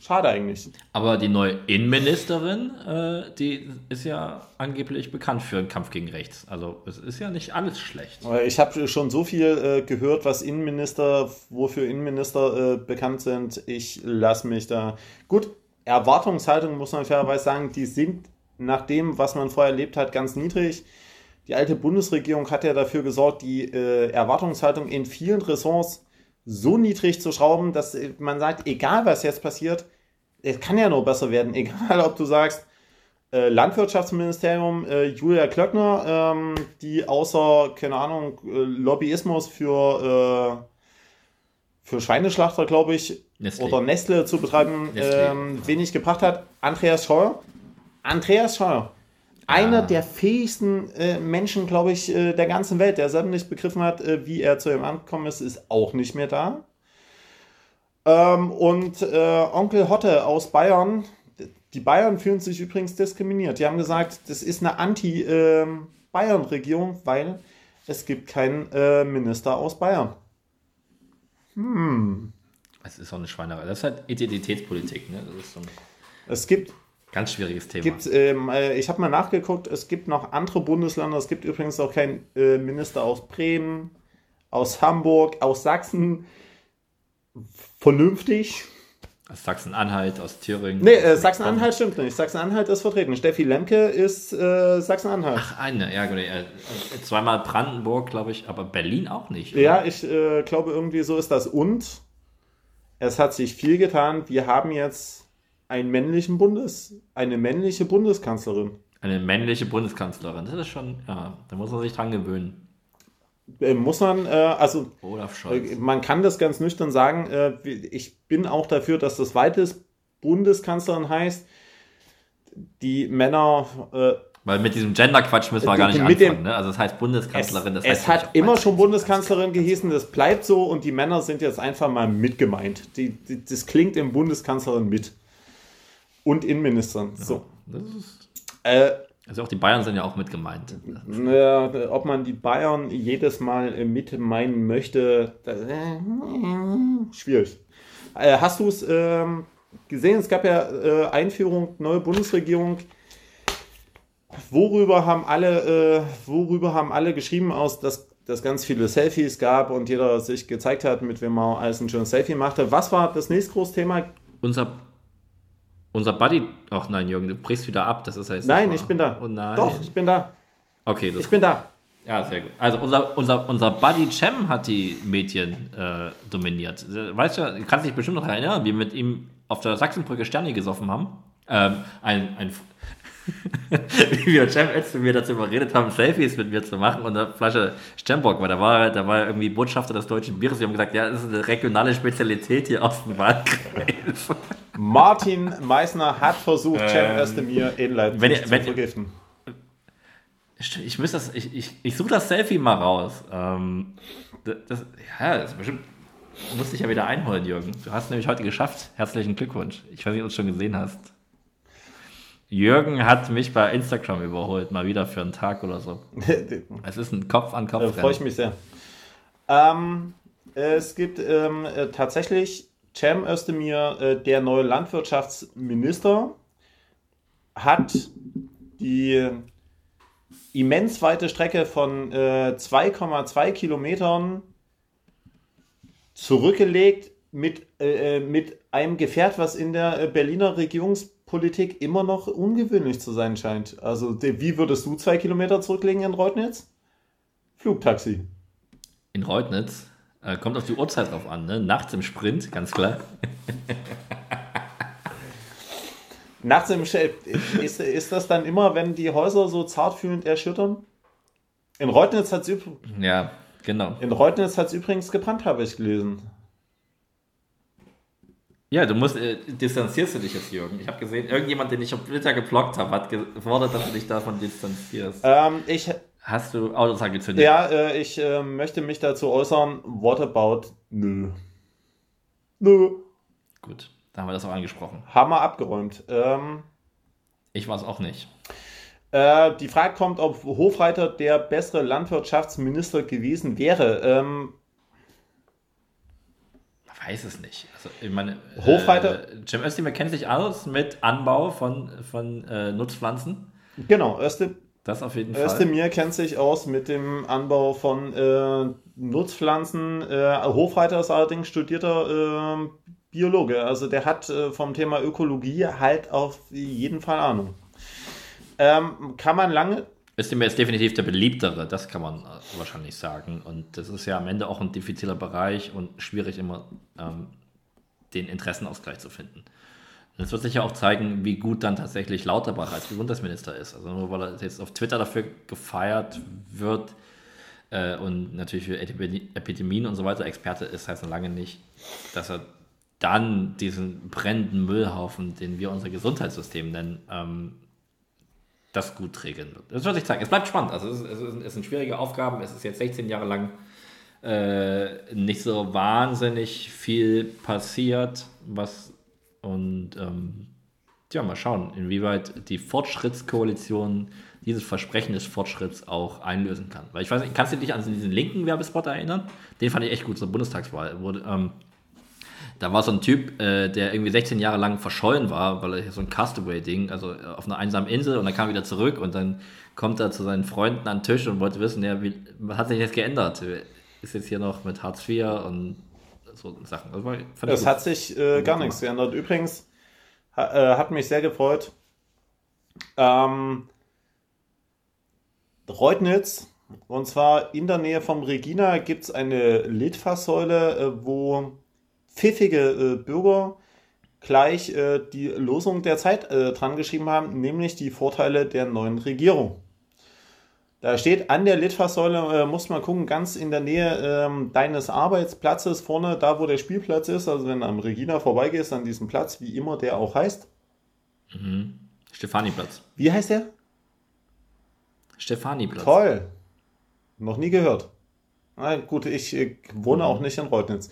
Schade eigentlich. Aber die neue Innenministerin, äh, die ist ja angeblich bekannt für den Kampf gegen rechts. Also es ist ja nicht alles schlecht. Ich habe schon so viel äh, gehört, was Innenminister, wofür Innenminister äh, bekannt sind. Ich lasse mich da. Gut, Erwartungshaltung muss man fairerweise sagen, die sind nach dem, was man vorher erlebt hat, ganz niedrig. Die alte Bundesregierung hat ja dafür gesorgt, die äh, Erwartungshaltung in vielen Ressorts so niedrig zu schrauben, dass man sagt, egal was jetzt passiert, es kann ja nur besser werden, egal ob du sagst, äh, Landwirtschaftsministerium, äh, Julia Klöckner, ähm, die außer, keine Ahnung, äh, Lobbyismus für, äh, für Schweineschlachter, glaube ich, Nestle. oder Nestle zu betreiben, Nestle. Ähm, wenig gebracht hat. Andreas Scheuer. Andreas Scheuer. Einer ja. der fähigsten äh, Menschen, glaube ich, äh, der ganzen Welt, der selber nicht begriffen hat, wie er zu ihm angekommen ist, ist auch nicht mehr da. Ähm, und äh, Onkel Hotte aus Bayern, die Bayern fühlen sich übrigens diskriminiert. Die haben gesagt, das ist eine Anti-Bayern-Regierung, ähm, weil es gibt keinen äh, Minister aus Bayern. Hm. Es ist auch eine Schweinerei. Das ist halt Identitätspolitik. Ne? Das ist so es gibt Ganz schwieriges Thema. Gibt, ähm, äh, ich habe mal nachgeguckt, es gibt noch andere Bundesländer. Es gibt übrigens auch keinen äh, Minister aus Bremen, aus Hamburg, aus Sachsen vernünftig. Aus Sachsen-Anhalt, aus Thüringen. Nee, äh, Sachsen-Anhalt stimmt nicht. Sachsen-Anhalt ist vertreten. Steffi Lemke ist äh, Sachsen-Anhalt. Ach, eine, ja, genau. Äh, zweimal Brandenburg, glaube ich, aber Berlin auch nicht. Oder? Ja, ich äh, glaube, irgendwie so ist das. Und es hat sich viel getan. Wir haben jetzt einen männlichen Bundes, eine männliche Bundeskanzlerin. Eine männliche Bundeskanzlerin. Das ist schon, ja, da muss man sich dran gewöhnen. Äh, muss man, äh, also äh, man kann das ganz nüchtern sagen, äh, ich bin auch dafür, dass das weitest Bundeskanzlerin heißt. Die Männer. Äh, Weil mit diesem Gender-Quatsch müssen wir gar nicht anfangen. Dem, ne? Also das heißt Bundeskanzlerin. Das es, heißt es hat immer schon Bundeskanzlerin gehießen, das bleibt so und die Männer sind jetzt einfach mal mitgemeint. Die, die das klingt im Bundeskanzlerin mit. Und Innenministern. Ja, so. Das ist äh, also auch die Bayern sind ja auch mit gemeint. Ja, ob man die Bayern jedes Mal mit meinen möchte, äh, schwierig. Äh, hast du es ähm, gesehen? Es gab ja äh, Einführung, neue Bundesregierung. Worüber haben alle, äh, worüber haben alle geschrieben aus, dass es ganz viele Selfies gab und jeder sich gezeigt hat, mit wem man alles ein schönes Selfie machte. Was war das nächste große Thema? Unser unser Buddy. Ach nein, Jürgen, du brichst wieder ab. Das ist heißt Nein, ich bin da. Oh nein. Doch, ich bin da. Okay, ich bin da. Ja, sehr gut. Also unser, unser, unser Buddy Cem hat die Medien äh, dominiert. Weißt du, du kannst dich bestimmt noch erinnern, wie wir mit ihm auf der Sachsenbrücke Sterne gesoffen haben. Ähm, ein, ein wie wir jetzt mit mir dazu überredet haben, Selfies mit mir zu machen und eine Flasche Stembock, weil da war, da war irgendwie Botschafter des deutschen Bieres. Wir haben gesagt, ja, das ist eine regionale Spezialität hier aus dem Wahlkreis. Martin Meissner hat versucht, ähm, Cem Özdemir in Leipzig wenn, zu wenn, vergiften. Ich, muss das, ich, ich, ich suche das Selfie mal raus. Ähm, das, das, ja, das ist bestimmt. Du musst dich ja wieder einholen, Jürgen. Du hast nämlich heute geschafft. Herzlichen Glückwunsch. Ich weiß nicht, ob du es schon gesehen hast. Jürgen hat mich bei Instagram überholt, mal wieder für einen Tag oder so. es ist ein Kopf an Kopf. Da freue ich mich sehr. Ähm, es gibt ähm, äh, tatsächlich Cem Özdemir, äh, der neue Landwirtschaftsminister, hat die immens weite Strecke von äh, 2,2 Kilometern zurückgelegt mit, äh, äh, mit einem Gefährt, was in der äh, Berliner Regierungspolitik immer noch ungewöhnlich zu sein scheint. Also, wie würdest du zwei Kilometer zurücklegen in Reutnitz? Flugtaxi. In Reutnitz? Äh, kommt auf die Uhrzeit drauf an, ne? Nachts im Sprint, ganz klar. Nachts im Sprint, ist, ist das dann immer, wenn die Häuser so zartfühlend erschüttern? In Reutnitz hat es übrigens. Ja, genau. In Reutnitz hat es übrigens gebrannt, habe ich gelesen. Ja, du musst, äh, distanzierst du dich jetzt, Jürgen. Ich habe gesehen, irgendjemand, den ich auf Twitter geblockt habe, hat gefordert, dass du dich davon distanzierst. Ähm, ich, Hast du Autos angezündet? Ja, äh, ich äh, möchte mich dazu äußern. What about? Nö. Nö. Gut, da haben wir das auch angesprochen. Haben wir abgeräumt. Ähm, ich war es auch nicht. Äh, die Frage kommt, ob Hofreiter der bessere Landwirtschaftsminister gewesen wäre. Ähm, weiß es nicht. Also, ich meine, Hochreiter. Äh, Jim Özdemir kennt sich aus mit Anbau von, von äh, Nutzpflanzen. Genau, Özdemir. Das auf jeden Fall. Özdemir kennt sich aus mit dem Anbau von äh, Nutzpflanzen. Äh, Hofreiter ist allerdings studierter äh, Biologe. Also der hat äh, vom Thema Ökologie halt auf jeden Fall Ahnung. Ähm, kann man lange. Ist definitiv der beliebtere, das kann man äh, wahrscheinlich sagen. Und das ist ja am Ende auch ein diffiziler Bereich und schwierig immer ähm, den Interessenausgleich zu finden. Und es wird sich ja auch zeigen, wie gut dann tatsächlich Lauterbach als Gesundheitsminister ist. Also nur weil er jetzt auf Twitter dafür gefeiert wird äh, und natürlich für Epidemien und so weiter Experte ist, heißt noch lange nicht, dass er dann diesen brennenden Müllhaufen, den wir unser Gesundheitssystem nennen, ähm, das gut regeln wird. Das wird sich zeigen. Es bleibt spannend. Also es, es, es sind schwierige Aufgaben. Es ist jetzt 16 Jahre lang äh, nicht so wahnsinnig viel passiert, was und ähm, ja, mal schauen, inwieweit die Fortschrittskoalition dieses Versprechen des Fortschritts auch einlösen kann. Weil ich weiß nicht, kannst du dich an diesen linken Werbespot erinnern? Den fand ich echt gut zur Bundestagswahl. Wurde, ähm, da war so ein Typ, äh, der irgendwie 16 Jahre lang verschollen war, weil er so ein Castaway-Ding, also auf einer einsamen Insel und dann kam er wieder zurück und dann kommt er zu seinen Freunden an den Tisch und wollte wissen, ja, wie, was hat sich jetzt geändert? Ist jetzt hier noch mit Hartz IV und so Sachen. Das, war, das hat sich äh, gar nichts geändert. Übrigens ha, äh, hat mich sehr gefreut. Ähm, Reutnitz, und zwar in der Nähe vom Regina, gibt es eine Litfaßsäule, äh, wo pfiffige äh, Bürger gleich äh, die Losung der Zeit äh, dran geschrieben haben, nämlich die Vorteile der neuen Regierung. Da steht an der Litfaßsäule, äh, muss man gucken, ganz in der Nähe ähm, deines Arbeitsplatzes, vorne, da wo der Spielplatz ist, also wenn du am Regina vorbeigehst, an diesem Platz, wie immer der auch heißt. Mhm. Stefaniplatz. Wie heißt der? Stefaniplatz. Toll. Noch nie gehört. Na gut, ich äh, wohne mhm. auch nicht in Reutnitz.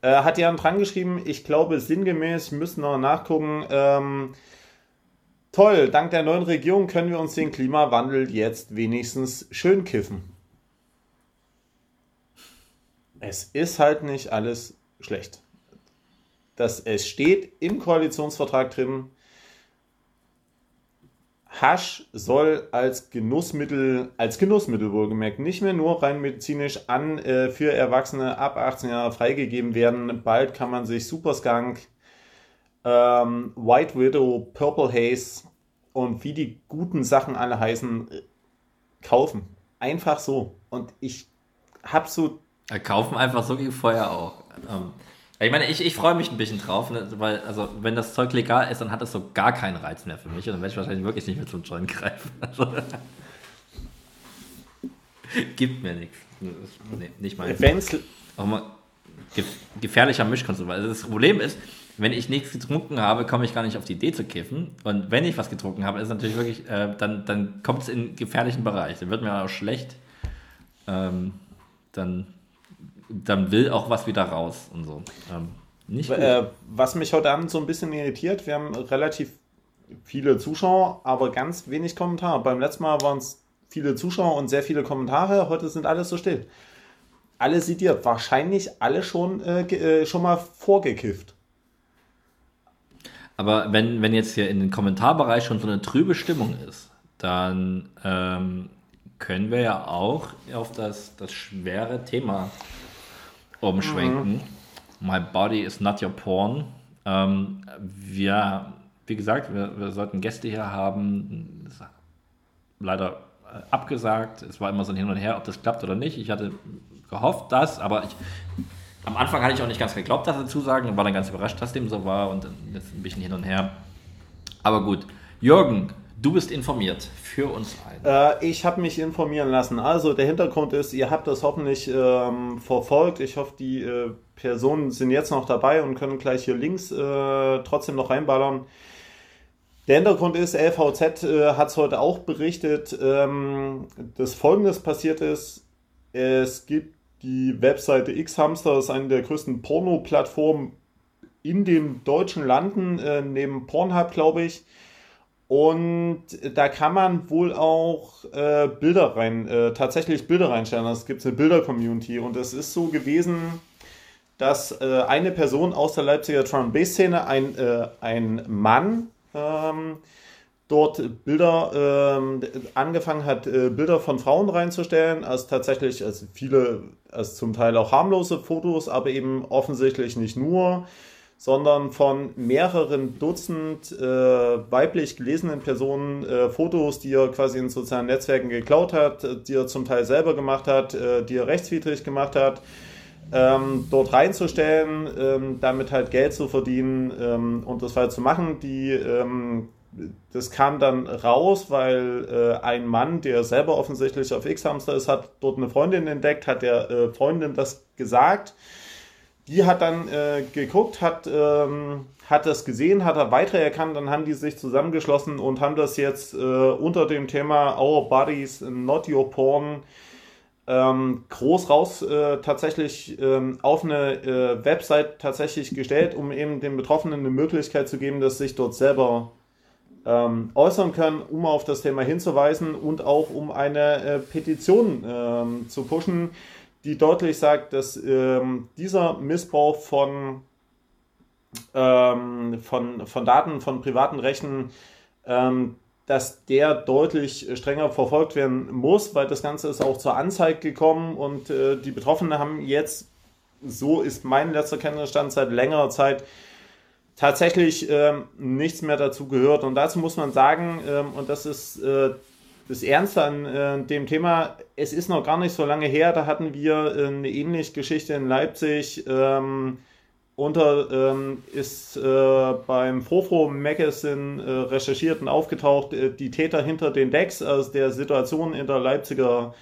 Äh, hat Jan dran geschrieben, ich glaube sinngemäß, müssen noch nachgucken, ähm, Toll, dank der neuen Regierung können wir uns den Klimawandel jetzt wenigstens schön kiffen. Es ist halt nicht alles schlecht. Das, es steht im Koalitionsvertrag drin, Hasch soll als Genussmittel, als Genussmittel wohlgemerkt, nicht mehr nur rein medizinisch an äh, für Erwachsene ab 18 Jahre freigegeben werden. Bald kann man sich Superskunk, ähm, White Widow, Purple Haze und wie die guten Sachen alle heißen, äh, kaufen. Einfach so. Und ich hab so. Ja, kaufen einfach so wie vorher auch. Ähm, ich meine, ich, ich freue mich ein bisschen drauf, ne, weil, also, wenn das Zeug legal ist, dann hat das so gar keinen Reiz mehr für mich und dann werde ich wahrscheinlich wirklich nicht mehr zum Joint greifen. Also, gibt mir nichts. Nee, nicht mal. Wenn's auch mal gefährlicher Mischkonsum. Also das Problem ist, wenn ich nichts getrunken habe, komme ich gar nicht auf die Idee zu kiffen. Und wenn ich was getrunken habe, ist natürlich wirklich, äh, dann, dann kommt es in einen gefährlichen Bereich. Dann wird mir auch schlecht. Ähm, dann, dann will auch was wieder raus und so. Ähm, nicht äh, was mich heute Abend so ein bisschen irritiert, wir haben relativ viele Zuschauer, aber ganz wenig Kommentare. Beim letzten Mal waren es viele Zuschauer und sehr viele Kommentare. Heute sind alles so still. Alle sediert. Wahrscheinlich alle schon, äh, äh schon mal vorgekifft. Aber wenn, wenn jetzt hier in den Kommentarbereich schon so eine trübe Stimmung ist, dann ähm, können wir ja auch auf das, das schwere Thema umschwenken. Mhm. My body is not your porn. Ähm, wir, wie gesagt, wir, wir sollten Gäste hier haben. Leider äh, abgesagt. Es war immer so ein Hin und Her, ob das klappt oder nicht. Ich hatte gehofft, dass, aber ich am Anfang hatte ich auch nicht ganz geglaubt, dass er zusagen und war dann ganz überrascht, dass dem so war und jetzt ein bisschen hin und her. Aber gut. Jürgen, du bist informiert. Für uns ein. Äh, ich habe mich informieren lassen. Also der Hintergrund ist, ihr habt das hoffentlich ähm, verfolgt. Ich hoffe, die äh, Personen sind jetzt noch dabei und können gleich hier links äh, trotzdem noch reinballern. Der Hintergrund ist, LVZ äh, hat es heute auch berichtet, ähm, dass Folgendes passiert ist. Es gibt die Webseite X-Hamster ist eine der größten Porno-Plattformen in den deutschen Landen, äh, neben Pornhub, glaube ich. Und da kann man wohl auch äh, Bilder rein, äh, tatsächlich Bilder reinstellen. Es gibt eine Bilder-Community. Und es ist so gewesen, dass äh, eine Person aus der Leipziger Drum Bass Szene, ein, äh, ein Mann, ähm, dort Bilder ähm, angefangen hat, äh, Bilder von Frauen reinzustellen, als tatsächlich, als viele, als zum Teil auch harmlose Fotos, aber eben offensichtlich nicht nur, sondern von mehreren Dutzend äh, weiblich gelesenen Personen äh, Fotos, die er quasi in sozialen Netzwerken geklaut hat, die er zum Teil selber gemacht hat, äh, die er rechtswidrig gemacht hat. Ähm, dort reinzustellen, ähm, damit halt Geld zu verdienen ähm, und das halt zu machen. Die ähm, das kam dann raus, weil äh, ein Mann, der selber offensichtlich auf X-Hamster ist, hat dort eine Freundin entdeckt, hat der äh, Freundin das gesagt. Die hat dann äh, geguckt, hat, ähm, hat das gesehen, hat er weiter erkannt, dann haben die sich zusammengeschlossen und haben das jetzt äh, unter dem Thema Our Bodies, Not Your Porn ähm, groß raus äh, tatsächlich ähm, auf eine äh, Website tatsächlich gestellt, um eben den Betroffenen eine Möglichkeit zu geben, dass sich dort selber ähm, äußern können, um auf das Thema hinzuweisen und auch um eine äh, Petition ähm, zu pushen, die deutlich sagt, dass ähm, dieser Missbrauch von, ähm, von, von Daten, von privaten Rechten, ähm, dass der deutlich strenger verfolgt werden muss, weil das Ganze ist auch zur Anzeige gekommen und äh, die Betroffenen haben jetzt, so ist mein letzter Kenntnisstand seit längerer Zeit, tatsächlich ähm, nichts mehr dazu gehört. Und dazu muss man sagen, ähm, und das ist äh, das Ernste an äh, dem Thema, es ist noch gar nicht so lange her, da hatten wir äh, eine ähnliche Geschichte in Leipzig. Ähm, unter ähm, ist äh, beim Frofro Magazine äh, recherchiert und aufgetaucht, äh, die Täter hinter den Decks, aus der Situation in der Leipziger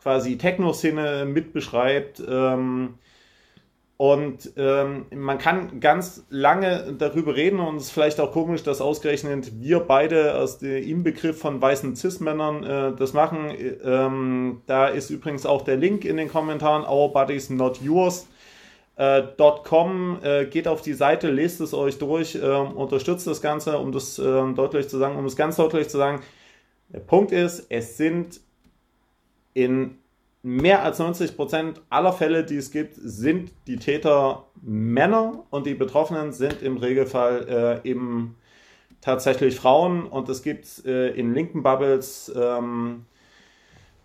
quasi Techno-Szene mit beschreibt. Ähm, und ähm, man kann ganz lange darüber reden und es ist vielleicht auch komisch, dass ausgerechnet wir beide aus dem Begriff von weißen Cis-Männern äh, das machen. Ähm, da ist übrigens auch der Link in den Kommentaren, Our Bodies Not Yours. Äh, äh, geht auf die Seite, lest es euch durch, äh, unterstützt das Ganze, um das ähm, deutlich zu sagen, um es ganz deutlich zu sagen. Der Punkt ist, es sind in mehr als 90 Prozent aller Fälle, die es gibt, sind die Täter Männer und die Betroffenen sind im Regelfall äh, eben tatsächlich Frauen. Und es gibt äh, in linken Bubbles, ähm,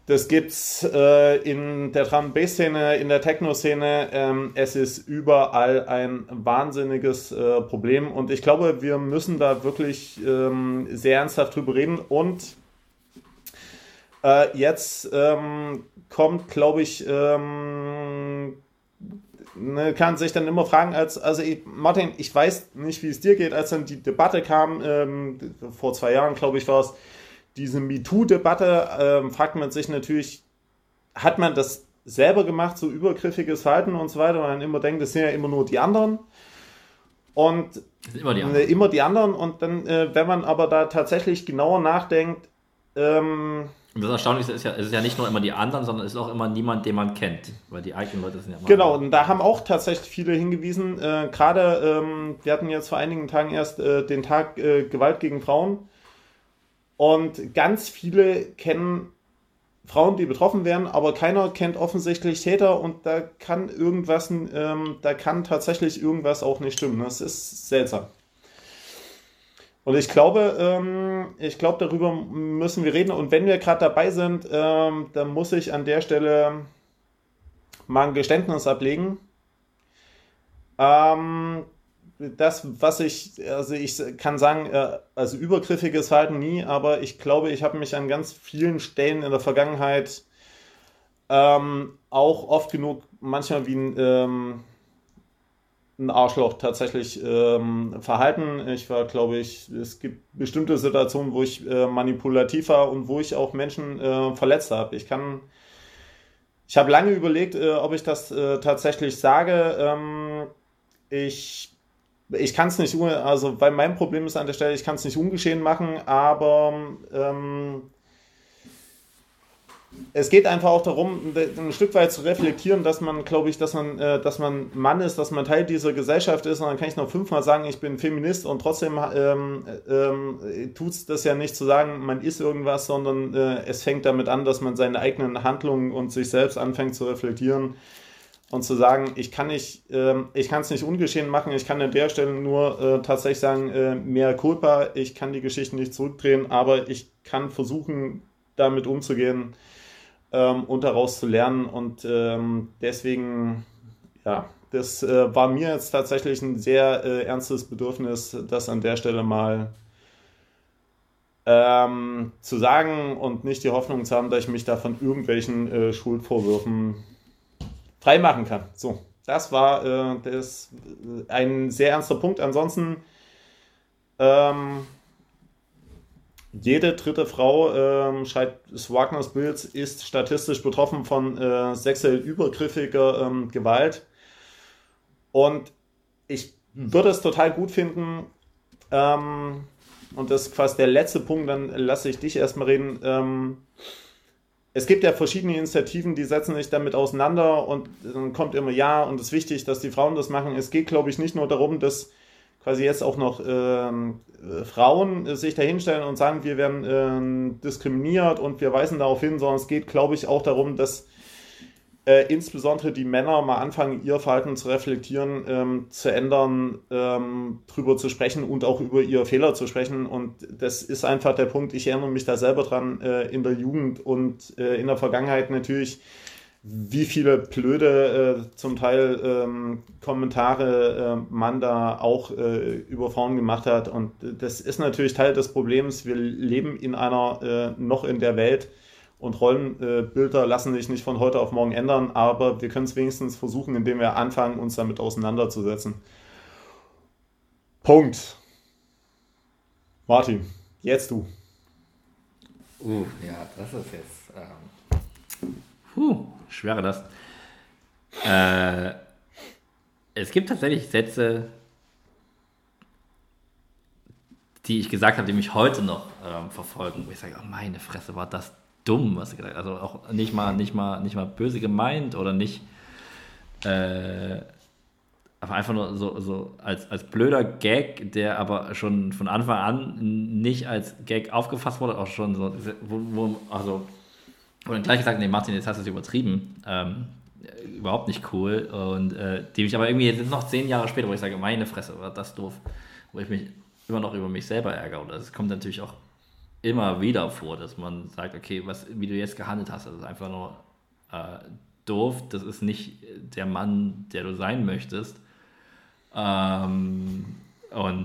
das gibt es äh, in der Drum Bass Szene, in der Techno Szene, ähm, es ist überall ein wahnsinniges äh, Problem. Und ich glaube, wir müssen da wirklich ähm, sehr ernsthaft drüber reden. Und äh, jetzt ähm, kommt, glaube ich, ähm, ne, kann sich dann immer fragen, als, also ich, Martin, ich weiß nicht, wie es dir geht, als dann die Debatte kam, ähm, vor zwei Jahren, glaube ich, war es, diese MeToo-Debatte, ähm, fragt man sich natürlich, hat man das selber gemacht, so übergriffiges Verhalten und so weiter, und man immer denkt, das sind ja immer nur die anderen. Und immer die anderen. immer die anderen. Und dann, äh, wenn man aber da tatsächlich genauer nachdenkt, ähm, und das Erstaunlichste ist ja, es ist ja nicht nur immer die anderen, sondern es ist auch immer niemand, den man kennt, weil die eigenen Leute sind ja immer. Genau, und da haben auch tatsächlich viele hingewiesen. Äh, Gerade, ähm, wir hatten jetzt vor einigen Tagen erst äh, den Tag äh, Gewalt gegen Frauen. Und ganz viele kennen Frauen, die betroffen werden, aber keiner kennt offensichtlich Täter und da kann irgendwas, ähm, da kann tatsächlich irgendwas auch nicht stimmen. Das ist seltsam. Und ich glaube, ähm, ich glaube, darüber müssen wir reden. Und wenn wir gerade dabei sind, ähm, dann muss ich an der Stelle mal ein Geständnis ablegen. Ähm, das, was ich, also ich kann sagen, äh, also übergriffiges Verhalten nie, aber ich glaube, ich habe mich an ganz vielen Stellen in der Vergangenheit ähm, auch oft genug manchmal wie ein ähm, ein Arschloch tatsächlich ähm, verhalten. Ich war, glaube ich, es gibt bestimmte Situationen, wo ich äh, manipulativ war und wo ich auch Menschen äh, verletzt habe. Ich kann, ich habe lange überlegt, äh, ob ich das äh, tatsächlich sage. Ähm, ich ich kann es nicht, also weil mein Problem ist an der Stelle, ich kann es nicht ungeschehen machen, aber ähm, es geht einfach auch darum, ein Stück weit zu reflektieren, dass man, glaube ich, dass man, äh, dass man Mann ist, dass man Teil dieser Gesellschaft ist. Und dann kann ich noch fünfmal sagen, ich bin Feminist und trotzdem ähm, ähm, tut es das ja nicht zu sagen, man ist irgendwas, sondern äh, es fängt damit an, dass man seine eigenen Handlungen und sich selbst anfängt zu reflektieren. und zu sagen, ich kann nicht, ähm, ich kann es nicht ungeschehen machen, ich kann an der Stelle nur äh, tatsächlich sagen, äh, mehr Culpa, ich kann die Geschichte nicht zurückdrehen, aber ich kann versuchen, damit umzugehen ähm, und daraus zu lernen und ähm, deswegen, ja, das äh, war mir jetzt tatsächlich ein sehr äh, ernstes Bedürfnis, das an der Stelle mal ähm, zu sagen und nicht die Hoffnung zu haben, dass ich mich da von irgendwelchen äh, Schuldvorwürfen freimachen kann. So, das war äh, das, äh, ein sehr ernster Punkt. Ansonsten, ähm, jede dritte Frau, ähm, schreibt Wagners Bild, ist statistisch betroffen von äh, sexuell übergriffiger ähm, Gewalt. Und ich würde es total gut finden, ähm, und das ist quasi der letzte Punkt, dann lasse ich dich erstmal reden. Ähm, es gibt ja verschiedene Initiativen, die setzen sich damit auseinander und dann kommt immer ja und es ist wichtig, dass die Frauen das machen. Es geht, glaube ich, nicht nur darum, dass quasi jetzt auch noch ähm, äh, Frauen sich dahinstellen und sagen, wir werden äh, diskriminiert und wir weisen darauf hin, sondern es geht, glaube ich, auch darum, dass äh, insbesondere die Männer mal anfangen, ihr Verhalten zu reflektieren, ähm, zu ändern, ähm, drüber zu sprechen und auch über ihre Fehler zu sprechen. Und das ist einfach der Punkt, ich erinnere mich da selber dran, äh, in der Jugend und äh, in der Vergangenheit natürlich, wie viele blöde äh, zum Teil ähm, Kommentare äh, man da auch äh, über Frauen gemacht hat. Und das ist natürlich Teil des Problems. Wir leben in einer, noch in der Welt, und Rollenbilder lassen sich nicht von heute auf morgen ändern, aber wir können es wenigstens versuchen, indem wir anfangen, uns damit auseinanderzusetzen. Punkt. Martin, jetzt du. Uh, ja, das ist jetzt. Ähm, puh, schwere das. Äh, es gibt tatsächlich Sätze, die ich gesagt habe, die mich heute noch ähm, verfolgen, wo ich sage, oh meine Fresse, war das dumm, was er gesagt hat. Also auch nicht mal, nicht mal, nicht mal böse gemeint oder nicht. Äh, aber einfach nur so, so als, als blöder Gag, der aber schon von Anfang an nicht als Gag aufgefasst wurde, auch schon so, wo, wo also, wo dann gleich gesagt, nee, Martin, jetzt hast du es übertrieben. Ähm, überhaupt nicht cool. Und äh, die mich aber irgendwie jetzt noch zehn Jahre später, wo ich sage, meine Fresse, war das doof, wo ich mich immer noch über mich selber ärgere. Und das kommt natürlich auch immer wieder vor, dass man sagt, okay, was, wie du jetzt gehandelt hast, das ist einfach nur äh, doof, das ist nicht der Mann, der du sein möchtest. Ähm,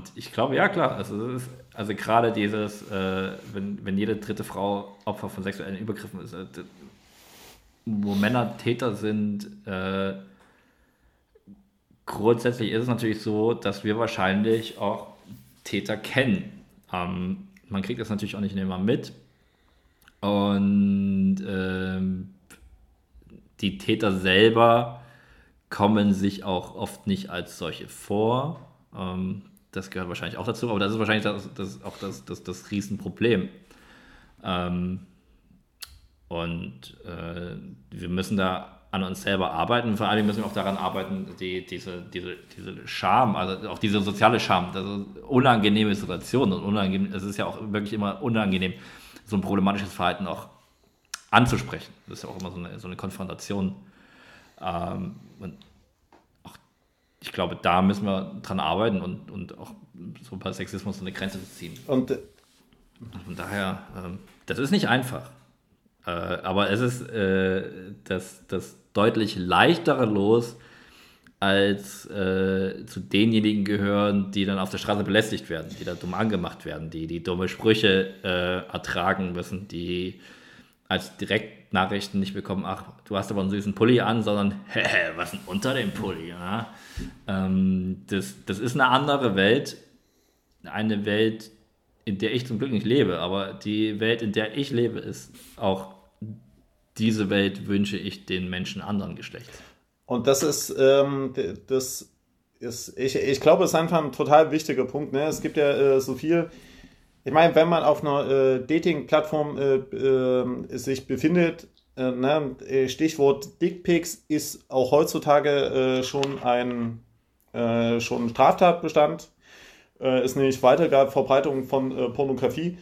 und ich glaube, ja klar, also, ist, also gerade dieses, äh, wenn, wenn jede dritte Frau Opfer von sexuellen Übergriffen ist, äh, wo Männer Täter sind, äh, grundsätzlich ist es natürlich so, dass wir wahrscheinlich auch Täter kennen. Ähm, man kriegt das natürlich auch nicht immer mit. Und ähm, die Täter selber kommen sich auch oft nicht als solche vor. Ähm, das gehört wahrscheinlich auch dazu, aber das ist wahrscheinlich das, das auch das, das, das Riesenproblem. Ähm, und äh, wir müssen da an uns selber arbeiten. Vor allem müssen wir auch daran arbeiten, die, diese, diese, diese Scham, also auch diese soziale Scham, also unangenehme Situationen und unangenehm, es ist ja auch wirklich immer unangenehm, so ein problematisches Verhalten auch anzusprechen. Das ist ja auch immer so eine, so eine Konfrontation. Ähm, und ich glaube, da müssen wir dran arbeiten und, und auch so bei Sexismus so eine Grenze zu ziehen. Und äh, von daher, ähm, das ist nicht einfach. Äh, aber es ist äh, das, das deutlich leichtere Los, als äh, zu denjenigen gehören, die dann auf der Straße belästigt werden, die da dumm angemacht werden, die die dumme Sprüche äh, ertragen müssen, die als Direktnachrichten nicht bekommen, ach, du hast aber einen süßen Pulli an, sondern, hä, was denn unter dem Pulli? Ja? Ähm, das, das ist eine andere Welt, eine Welt, in der ich zum Glück nicht lebe, aber die Welt, in der ich lebe, ist auch diese Welt wünsche ich den Menschen anderen Geschlechts. Und das ist, ähm, das ist, ich, ich glaube, es ist einfach ein total wichtiger Punkt. Ne? Es gibt ja äh, so viel, ich meine, wenn man auf einer äh, Dating-Plattform äh, ähm, sich befindet, äh, ne? Äh, Stichwort Dickpics ist auch heutzutage äh, schon ein schon ein Straftatbestand, ist nämlich Weitergabe, Verbreitung von Pornografie.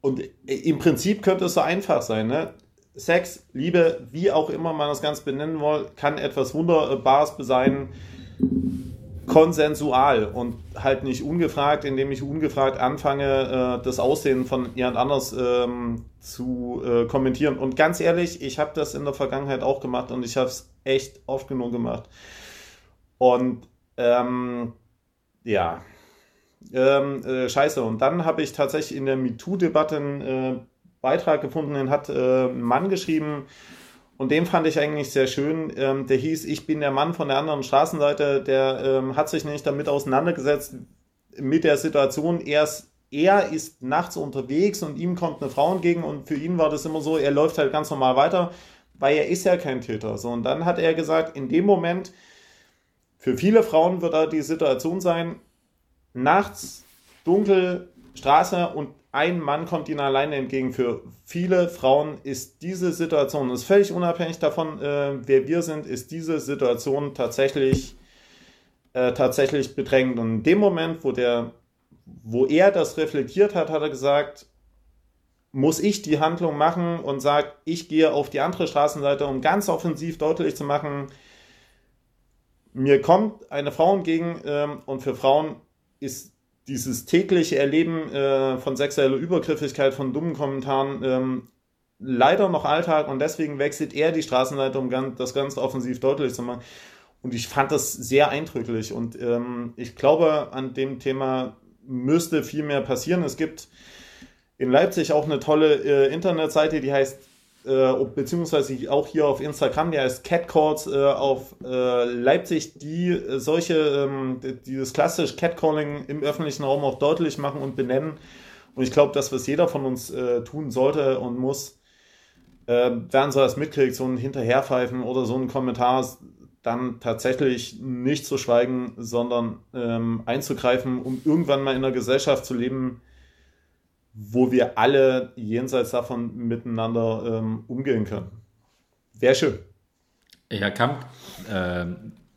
Und im Prinzip könnte es so einfach sein. Ne? Sex, Liebe, wie auch immer man das Ganze benennen will, kann etwas Wunderbares sein, konsensual und halt nicht ungefragt, indem ich ungefragt anfange, äh, das Aussehen von jemand anders ähm, zu äh, kommentieren. Und ganz ehrlich, ich habe das in der Vergangenheit auch gemacht und ich habe es echt oft genug gemacht. Und ähm, ja, ähm, äh, scheiße. Und dann habe ich tatsächlich in der MeToo-Debatte einen äh, Beitrag gefunden, den hat äh, ein Mann geschrieben und den fand ich eigentlich sehr schön. Ähm, der hieß, ich bin der Mann von der anderen Straßenseite, der ähm, hat sich nicht damit auseinandergesetzt mit der Situation. Er ist, er ist nachts unterwegs und ihm kommt eine Frau entgegen und für ihn war das immer so, er läuft halt ganz normal weiter, weil er ist ja kein Täter. So, und dann hat er gesagt, in dem Moment, für viele Frauen wird da die Situation sein, nachts, dunkel, Straße und ein Mann kommt ihnen alleine entgegen. Für viele Frauen ist diese Situation, ist völlig unabhängig davon, äh, wer wir sind, ist diese Situation tatsächlich, äh, tatsächlich bedrängend. Und in dem Moment, wo, der, wo er das reflektiert hat, hat er gesagt, muss ich die Handlung machen und sagt, ich gehe auf die andere Straßenseite, um ganz offensiv deutlich zu machen, mir kommt eine Frau entgegen ähm, und für Frauen ist dieses tägliche Erleben äh, von sexueller Übergriffigkeit, von dummen Kommentaren ähm, leider noch Alltag und deswegen wechselt er die Straßenseite, um das ganz offensiv deutlich zu machen. Und ich fand das sehr eindrücklich und ähm, ich glaube, an dem Thema müsste viel mehr passieren. Es gibt in Leipzig auch eine tolle äh, Internetseite, die heißt äh, beziehungsweise auch hier auf Instagram, der heißt Catcalls äh, auf äh, Leipzig, die äh, solche, ähm, dieses klassische Catcalling im öffentlichen Raum auch deutlich machen und benennen. Und ich glaube, dass was jeder von uns äh, tun sollte und muss, äh, während so das mitkriegt, so ein Hinterherpfeifen oder so ein Kommentar, dann tatsächlich nicht zu schweigen, sondern ähm, einzugreifen, um irgendwann mal in einer Gesellschaft zu leben, wo wir alle jenseits davon miteinander ähm, umgehen können. Wäre schön. Herr Kamp, äh,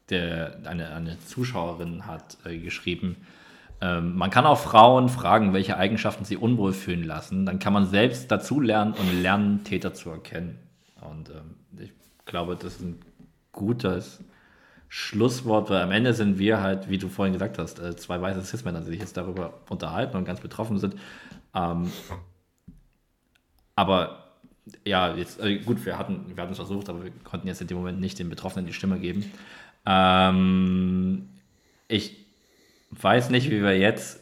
der, eine, eine Zuschauerin hat äh, geschrieben, äh, man kann auch Frauen fragen, welche Eigenschaften sie unwohl fühlen lassen. Dann kann man selbst dazu lernen und lernen, Täter zu erkennen. Und ähm, ich glaube, das ist ein gutes Schlusswort, weil am Ende sind wir halt, wie du vorhin gesagt hast, äh, zwei weiße Cis-Männer, die sich jetzt darüber unterhalten und ganz betroffen sind. Ähm, aber ja, jetzt, äh, gut, wir hatten, wir es versucht, aber wir konnten jetzt in dem Moment nicht den Betroffenen die Stimme geben. Ähm, ich weiß nicht, wie wir jetzt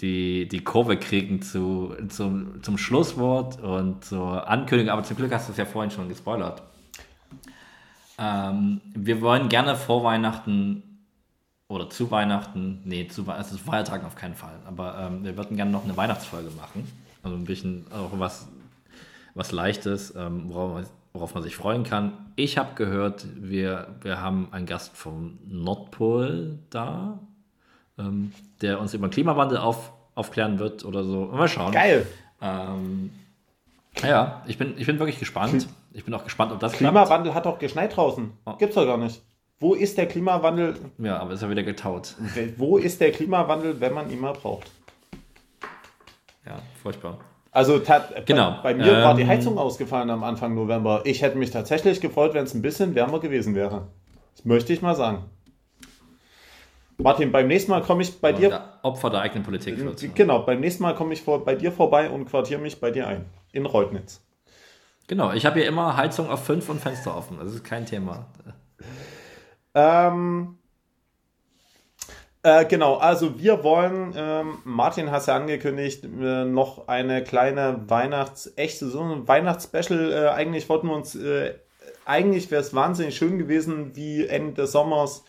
die, die Kurve kriegen zu, zu, zum Schlusswort und zur Ankündigung, aber zum Glück hast du es ja vorhin schon gespoilert. Ähm, wir wollen gerne vor Weihnachten oder zu Weihnachten, nee, zu also Feiertagen auf keinen Fall, aber ähm, wir würden gerne noch eine Weihnachtsfolge machen. Also ein bisschen auch was, was Leichtes, ähm, worauf, worauf, man sich freuen kann. Ich habe gehört, wir, wir haben einen Gast vom Nordpol da, ähm, der uns über den Klimawandel auf, aufklären wird oder so. Mal schauen. Geil! Ähm, ja, ich bin, ich bin wirklich gespannt. Ich bin auch gespannt, ob das Klimawandel klappt. hat doch geschneit draußen. Oh. Gibt's doch gar nicht. Wo ist der Klimawandel? Ja, aber ist ja wieder getaut. Wo ist der Klimawandel, wenn man ihn mal braucht? Ja, furchtbar. Also genau. bei, bei mir ähm, war die ähm, Heizung ausgefallen am Anfang November. Ich hätte mich tatsächlich gefreut, wenn es ein bisschen wärmer gewesen wäre. Das möchte ich mal sagen. Martin, beim nächsten Mal komme ich bei dir. Der Opfer der eigenen Politik. Wird, genau, beim nächsten Mal komme ich vor, bei dir vorbei und quartiere mich bei dir ein. In Reutnitz. Genau, ich habe hier immer Heizung auf 5 und Fenster offen. Das ist kein Thema. Ähm, äh, genau, also wir wollen, ähm, Martin hat ja angekündigt, äh, noch eine kleine Weihnachts-, echte, so ein Weihnachtsspecial. Äh, eigentlich wollten wir uns, äh, eigentlich wäre es wahnsinnig schön gewesen, wie Ende des Sommers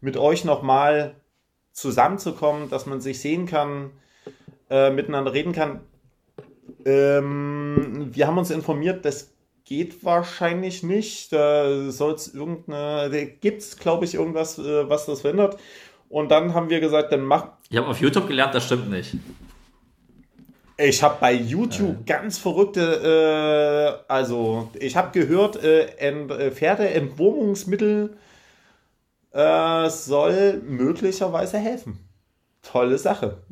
mit euch nochmal zusammenzukommen, dass man sich sehen kann, äh, miteinander reden kann. Ähm, wir haben uns informiert, das geht wahrscheinlich nicht. Da soll es irgendeine, da gibt es, glaube ich, irgendwas, äh, was das verhindert. Und dann haben wir gesagt, dann mach. Ich habe auf YouTube gelernt, das stimmt nicht. Ich habe bei YouTube äh. ganz verrückte, äh, also ich habe gehört, äh, Ent, äh, Pferdeentwurmungsmittel äh, soll möglicherweise helfen. Tolle Sache.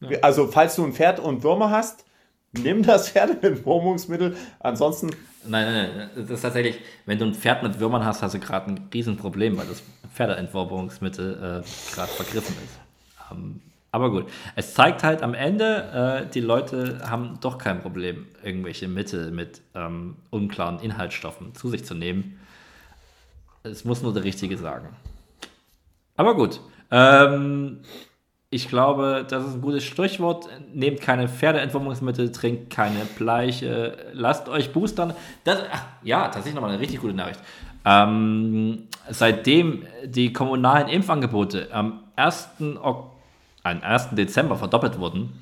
Ja. Also falls du ein Pferd und Würmer hast, nimm das Pferdeentwurmungsmittel. Ansonsten. Nein, nein, nein. Das ist tatsächlich, wenn du ein Pferd mit Würmern hast, hast du gerade ein Riesenproblem, weil das Pferdeentwurmungsmittel äh, gerade vergriffen ist. Ähm, aber gut, es zeigt halt am Ende, äh, die Leute haben doch kein Problem, irgendwelche Mittel mit ähm, unklaren Inhaltsstoffen zu sich zu nehmen. Es muss nur der Richtige sagen. Aber gut. Ähm, ich glaube, das ist ein gutes Stichwort. Nehmt keine Pferdeentwurmungsmittel, trinkt keine Bleiche, lasst euch boostern. Das, ach, ja, tatsächlich nochmal eine richtig gute Nachricht. Ähm, seitdem die kommunalen Impfangebote am 1. Ok am 1. Dezember verdoppelt wurden,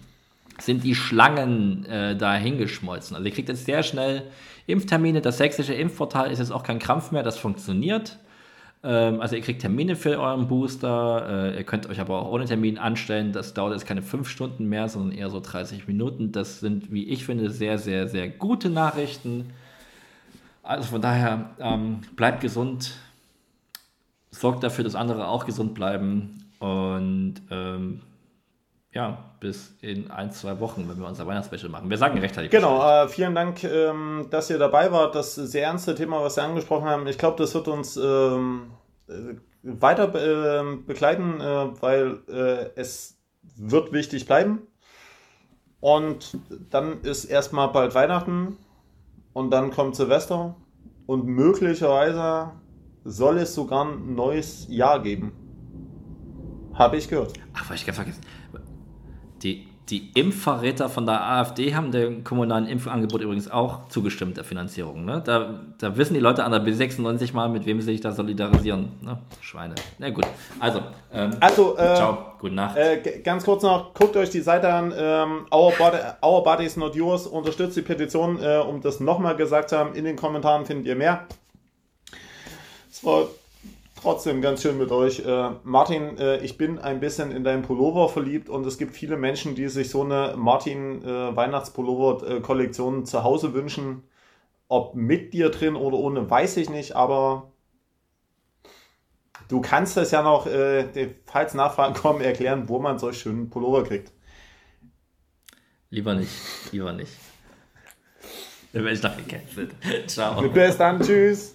sind die Schlangen äh, da hingeschmolzen. Also ihr kriegt jetzt sehr schnell Impftermine. Das sächsische Impfportal ist jetzt auch kein Krampf mehr, das funktioniert. Ähm, also ihr kriegt Termine für euren Booster. Äh, ihr könnt euch aber auch ohne Termin anstellen. Das dauert jetzt keine 5 Stunden mehr, sondern eher so 30 Minuten. Das sind, wie ich finde, sehr, sehr, sehr gute Nachrichten. Also von daher, ähm, bleibt gesund. Sorgt dafür, dass andere auch gesund bleiben. Und ähm, ja, bis in ein, zwei Wochen, wenn wir unser Weihnachtsspecial machen. Wir sagen rechtzeitig. Genau, äh, vielen Dank, ähm, dass ihr dabei wart. Das sehr ernste Thema, was wir angesprochen haben, ich glaube, das wird uns ähm, äh, weiter äh, begleiten, äh, weil äh, es wird wichtig bleiben. Und dann ist erstmal bald Weihnachten und dann kommt Silvester und möglicherweise soll es sogar ein neues Jahr geben. Habe ich gehört. Ach, was ich ganz vergessen. Die, die Impfverräter von der AfD haben dem kommunalen Impfangebot übrigens auch zugestimmt, der Finanzierung. Ne? Da, da wissen die Leute an der B96 mal, mit wem sie sich da solidarisieren. Ne? Schweine. Na gut. Also, ähm, also äh, ciao, gute Nacht. Äh, ganz kurz noch, guckt euch die Seite an. Ähm, Our, Body, Our Bodies Not Yours. Unterstützt die Petition, äh, um das nochmal gesagt zu haben. In den Kommentaren findet ihr mehr. Es war trotzdem ganz schön mit euch. Äh, Martin, äh, ich bin ein bisschen in deinen Pullover verliebt und es gibt viele Menschen, die sich so eine Martin äh, Weihnachtspullover-Kollektion zu Hause wünschen. Ob mit dir drin oder ohne, weiß ich nicht, aber du kannst das ja noch, äh, falls Nachfragen kommen, erklären, wo man solch schönen Pullover kriegt. Lieber nicht, lieber nicht. Dann werde ich doch gecancelt. Ciao. Bis dann, tschüss.